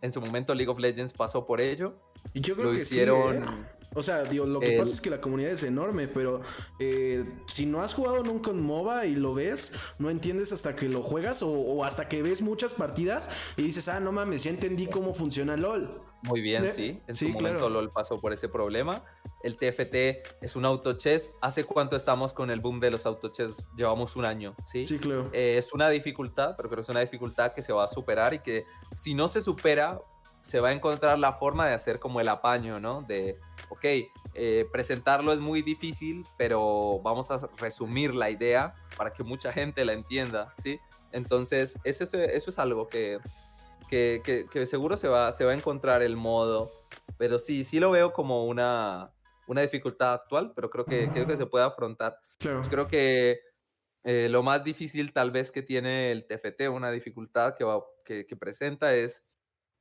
en su momento League of Legends pasó por ello yo creo que hicieron. Sí, ¿eh? O sea, digo, lo que pasa es que la comunidad es enorme, pero eh, si no has jugado nunca en MOBA y lo ves, no entiendes hasta que lo juegas o, hasta que ves muchas partidas y dices, ah, no mames, ya entendí cómo funciona LOL. Muy bien, ¿Eh? sí. En su momento LOL pasó por ese problema. El TFT es un autochess. ¿Hace cuánto estamos con el boom de los autochess? Llevamos un año, ¿sí? Sí, claro. es una dificultad, pero creo que es una dificultad que se va a superar y que si no se supera, se va a encontrar la forma de hacer como el apaño, ¿no? De, ok, eh, presentarlo es muy difícil, pero vamos a resumir la idea para que mucha gente la entienda, ¿sí? Entonces, eso, eso es algo que, que, que, seguro se va, se va a encontrar el modo, pero sí, sí lo veo como una, una dificultad actual, pero creo que, creo que se puede afrontar. creo que eh, lo más difícil tal vez que tiene el TFT, una dificultad que, va, que, que presenta es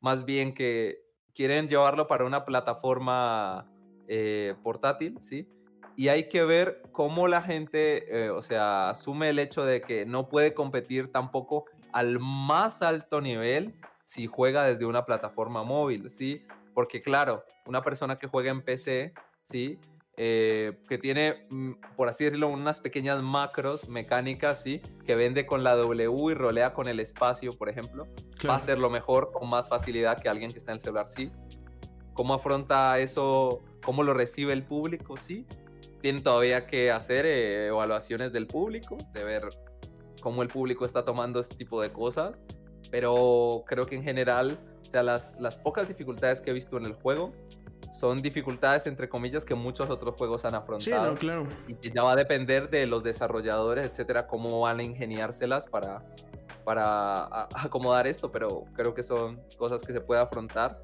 más bien que quieren llevarlo para una plataforma eh, portátil, ¿sí? Y hay que ver cómo la gente, eh, o sea, asume el hecho de que no puede competir tampoco al más alto nivel si juega desde una plataforma móvil, ¿sí? Porque claro, una persona que juega en PC, ¿sí? Eh, que tiene, mm, por así decirlo, unas pequeñas macros mecánicas, ¿sí? Que vende con la W y rolea con el espacio, por ejemplo. Va a ser lo mejor con más facilidad que alguien que está en el celular, ¿sí? ¿Cómo afronta eso? ¿Cómo lo recibe el público? Sí. Tienen todavía que hacer eh, evaluaciones del público, de ver cómo el público está tomando este tipo de cosas. Pero creo que en general, o sea, las, las pocas dificultades que he visto en el juego son dificultades, entre comillas, que muchos otros juegos han afrontado. Sí, claro. Y ya va a depender de los desarrolladores, etcétera, cómo van a ingeniárselas para, para acomodar esto, pero creo que son cosas que se puede afrontar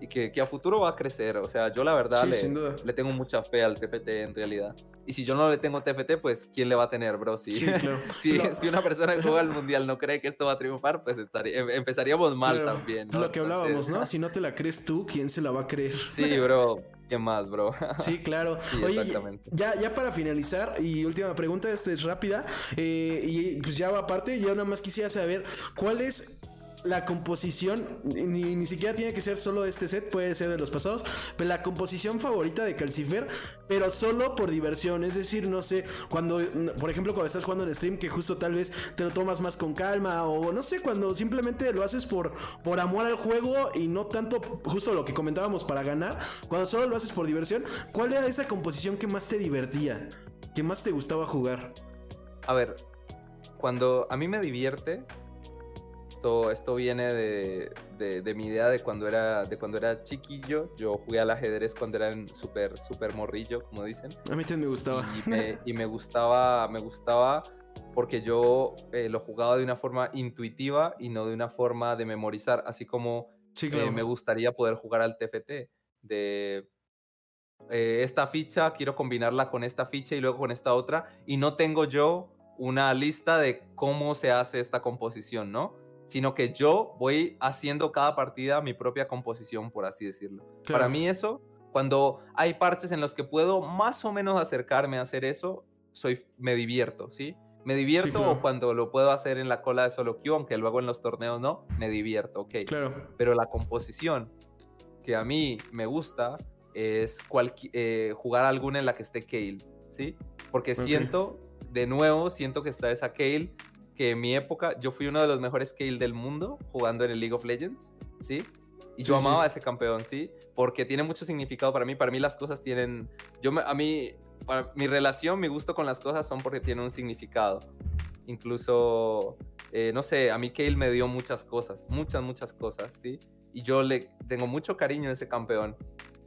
y que, que, a futuro va a crecer. O sea, yo la verdad le, le, tengo mucha fe al TFT en realidad. Y si yo no le tengo TFT, pues ¿quién le va a tener, bro? Si, sí, claro. si, una persona que juega al mundial no cree que esto va a triunfar, pues em, empezaríamos mal también. ¿no? Lo que hablábamos, ¿no? Si no te la crees tú, ¿quién se la va a creer? Sí, bro. ¿Qué más, bro? Sí, claro. Oye, exactamente. Ya, ya para finalizar, y última pregunta, esta es rápida, eh, y pues ya va aparte, yo nada más quisiera saber cuál es la composición, ni, ni, siquiera tiene que ser solo este set, puede ser de los pasados, pero la composición favorita de Calcifer, pero solo por diversión, es decir, no sé, cuando, por ejemplo, cuando estás jugando en stream, que justo tal vez te lo tomas más con calma, o no sé, cuando simplemente lo haces por, por amor al juego y no tanto, justo lo que comentábamos, para ganar, cuando solo lo haces por diversión, ¿cuál era esa composición que más te divertía, que más te gustaba jugar? A ver, cuando a mí me divierte, esto, esto viene de, de, mi idea de cuando, era, de cuando era chiquillo. Yo jugué al ajedrez cuando era súper, súper morrillo, como dicen. A mí también me gustaba. Y me, y me gustaba, me gustaba porque yo eh, lo jugaba de una forma intuitiva y no de una forma de memorizar, así como eh, me gustaría poder jugar al TFT. De eh, esta ficha, quiero combinarla con esta ficha y luego con esta otra, y no tengo yo una lista de cómo se hace esta composición, ¿no? Sino que yo voy haciendo cada partida mi propia composición, por así decirlo. Para mí eso, cuando hay parches en los que puedo más o menos acercarme a hacer eso, soy, me divierto, ¿sí? Me divierto o cuando lo puedo hacer en la cola de solo queue, aunque luego en los torneos no, me divierto, ok. Claro. Pero la composición que a mí me gusta es eh, jugar alguna en la que esté Kale, ¿sí? Porque siento, de nuevo, siento que está esa Kale, que en mi época yo fui uno de los mejores Kale del mundo jugando en el League of Legends, ¿sí? Y yo amaba a ese campeón, ¿sí? Porque tiene mucho significado para mí. Para mí las cosas tienen... Yo a mí, mi relación, mi gusto con las cosas son porque tienen un significado. Incluso, eh, no sé, a mí Kale me dio muchas cosas, muchas, muchas cosas, ¿sí? Y yo le tengo mucho cariño a ese campeón.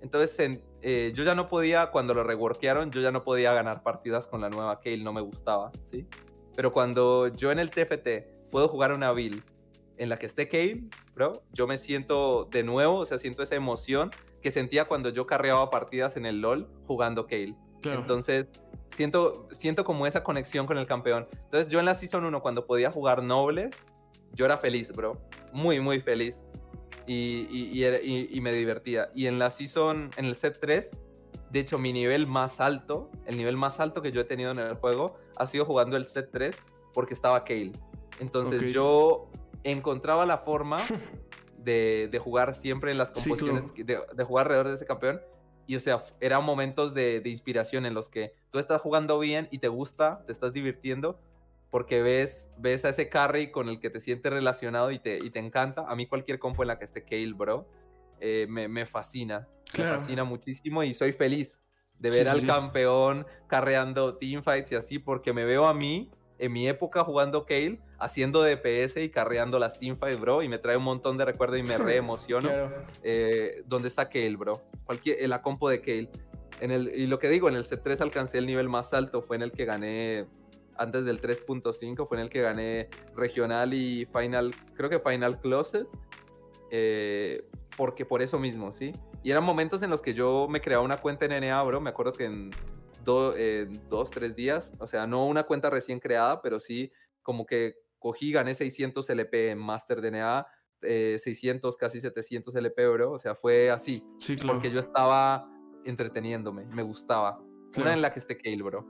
Entonces, eh, yo ya no podía, cuando lo reworkearon, yo ya no podía ganar partidas con la nueva Kale, no me gustaba, ¿sí? Pero cuando yo en el TFT puedo jugar una build en la que esté Kale, bro, yo me siento de nuevo, o sea, siento esa emoción que sentía cuando yo carreaba partidas en el LOL jugando Kale. Entonces, siento, siento como esa conexión con el campeón. Entonces, yo en la Season 1, cuando podía jugar nobles, yo era feliz, bro. Muy, muy feliz. Y, y, me divertía. Y en la Season, en el set 3, de hecho, mi nivel más alto, el nivel más alto que yo he tenido en el juego, ha sido jugando el set 3 porque estaba Kale. Entonces, yo encontraba la forma de, jugar siempre en las composiciones, de, jugar alrededor de ese campeón. Y o sea, eran momentos de, inspiración en los que tú estás jugando bien y te gusta, te estás divirtiendo, porque ves, ves a ese carry con el que te sientes relacionado y te, y te encanta. A mí cualquier compo en la que esté Kale, bro, eh, me, fascina. Me fascina muchísimo y soy feliz de ver al campeón carreando teamfights y así, porque me veo a mí en mi época jugando Kale, haciendo DPS y carreando las teamfights, bro, y me trae un montón de recuerdos y me re emociono. Eh, ¿Dónde está Kale, bro? Cualquier, la compo de Kale. En el, y lo que digo, en el C3 alcancé el nivel más alto, fue en el que gané, antes del 3.5, fue en el que gané regional y final, creo que final closet, eh, porque por eso mismo, ¿sí? Y eran momentos en los que yo me creaba una cuenta en NA, bro, me acuerdo que en eh, dos, tres días. O sea, no una cuenta recién creada, pero sí como que cogí, gané 600 LP en Master DNA, eh, 600, casi 700 LP, bro. O sea, fue así. Sí, Porque yo estaba entreteniéndome, me gustaba. Una en la que esté Kale, bro.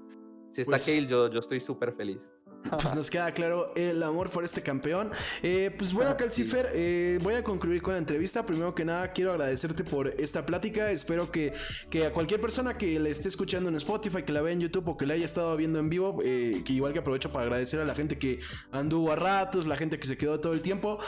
Si está pues Kale, yo, yo estoy súper feliz. Pues nos queda claro el amor por este campeón. Eh, pues bueno, Calcifer, eh, voy a concluir con la entrevista. Primero que nada, quiero agradecerte por esta plática. Espero que, que a cualquier persona que le esté escuchando en Spotify, que la vea en YouTube o que la haya estado viendo en vivo, eh, que igual que aprovecho para agradecer a la gente que anduvo a ratos, la gente que se quedó todo el tiempo,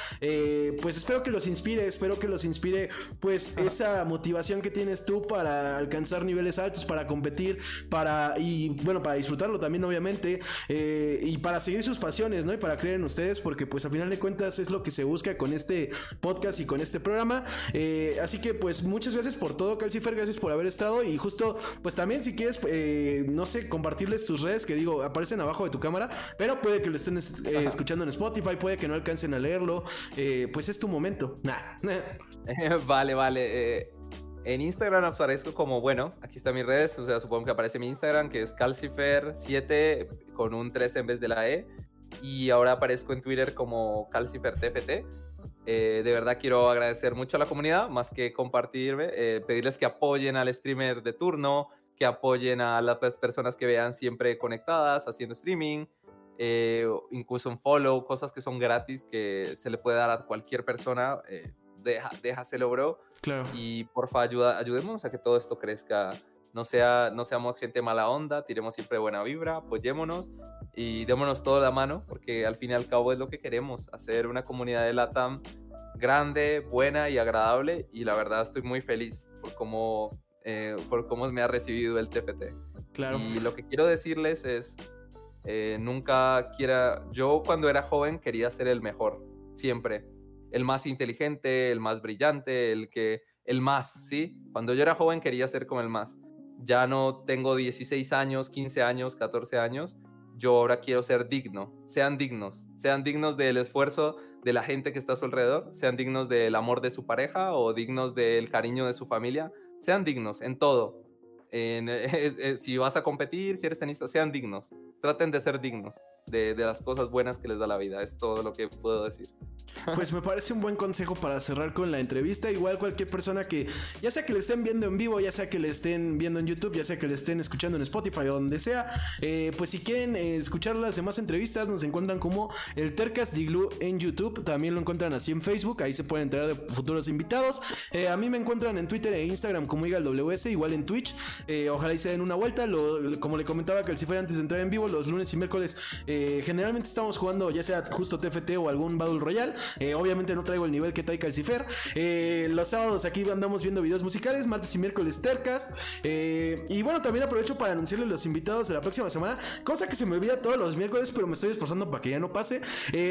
pues espero que los inspire, espero que los inspire pues esa motivación que tienes tú para alcanzar niveles altos, para competir, para y bueno, para disfrutarlo también obviamente y para seguir sus pasiones, ¿no? Y para creer en ustedes, porque pues a final de cuentas es lo que se busca con este podcast y con este programa. Eh, así que pues muchas gracias por todo, Calcifer, gracias por haber estado y justo pues también si quieres, eh, no sé, compartirles tus redes, que digo, aparecen abajo de tu cámara, pero puede que lo estén eh, escuchando en Spotify, puede que no alcancen a leerlo, pues es tu momento. vale, vale. En Instagram aparezco como, bueno, aquí están mis redes, o sea, supongo que aparece mi Instagram, que es calcifer7 con un 3 en vez de la E. Y ahora aparezco en Twitter como calcifertft. Eh, de verdad quiero agradecer mucho a la comunidad, más que compartirme, eh, pedirles que apoyen al streamer de turno, que apoyen a las personas que vean siempre conectadas, haciendo streaming, eh, incluso un follow, cosas que son gratis, que se le puede dar a cualquier persona. Deja, déjaselo, bro y porfa, ayuda, ayudemos a que todo esto crezca. No, sea, no seamos gente mala onda, tiremos siempre buena vibra, apoyémonos y démonos toda la mano, porque al fin y al cabo es lo que queremos, hacer una comunidad de LATAM grande, buena y agradable. Y la verdad estoy muy feliz por cómo, eh, por cómo me ha recibido el TFT. Claro. Y lo que quiero decirles es, eh, nunca quiera, yo cuando era joven quería ser el mejor, siempre el más inteligente, el más brillante, el que, el más, ¿sí? Cuando yo era joven quería ser como el más. Ya no tengo 16 años, 15 años, 14 años. Yo ahora quiero ser digno. Sean dignos. Sean dignos del esfuerzo de la gente que está a su alrededor. Sean dignos del amor de su pareja o dignos del cariño de su familia. Sean dignos en todo. Si vas a competir, si eres tenista, sean dignos. traten de ser dignos de, las cosas buenas que les da la vida. Es todo lo que puedo decir. Pues me parece un buen consejo para cerrar con la entrevista. Igual cualquier persona que, ya sea que le estén viendo en vivo, ya sea que le estén viendo en YouTube, ya sea que le estén escuchando en Spotify o donde sea, eh, pues si quieren eh, escuchar las demás entrevistas, nos encuentran como el Tercas Diglu en YouTube. También lo encuentran así en Facebook. Ahí se pueden enterar de futuros invitados. Eh, a mí me encuentran en Twitter e Instagram como IgalWS, igual en Twitch. ojalá y se den una vuelta. como le comentaba que el fuera antes de entrar en vivo, los lunes y miércoles eh, generalmente estamos jugando ya sea justo TFT o algún Battle Royale. Eh, obviamente no traigo el nivel que trae Calcifer. Eh, los sábados aquí andamos viendo videos musicales, martes y miércoles Tercast. y bueno, también aprovecho para anunciarles los invitados de la próxima semana, cosa que se me olvida todos los miércoles, pero me estoy esforzando para que ya no pase.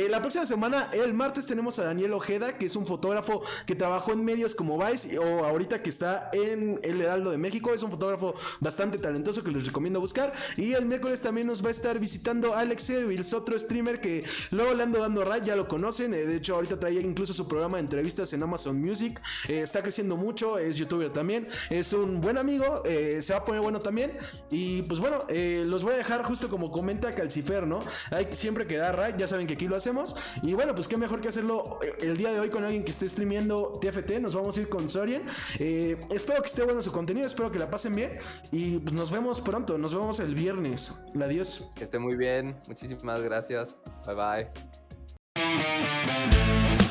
la próxima semana, el martes, tenemos a Daniel Ojeda, que es un fotógrafo que trabajó en medios como Vice o ahorita que está en El Heraldo de México. Es un fotógrafo bastante talentoso que les recomiendo buscar. Y el miércoles también nos va a estar visitando Alex es otro streamer que luego le ando dando ray, ya lo conocen. Eh, de hecho, ahorita traía incluso su programa de entrevistas en Amazon Music. Eh, está creciendo mucho, es youtuber también. Es un buen amigo, eh, se va a poner bueno también. Y pues bueno, los voy a dejar justo como comenta Calcifer, ¿no? Hay siempre que dar ray, ya saben que aquí lo hacemos. Y bueno, pues qué mejor que hacerlo el día de hoy con alguien que esté streameando TFT. Nos vamos a ir con Sorian. espero que esté bueno su contenido, espero que la pasen bien. Y pues nos vemos pronto, nos vemos el viernes. Adiós. Que esté muy bien, muchísimas gracias. Bye bye.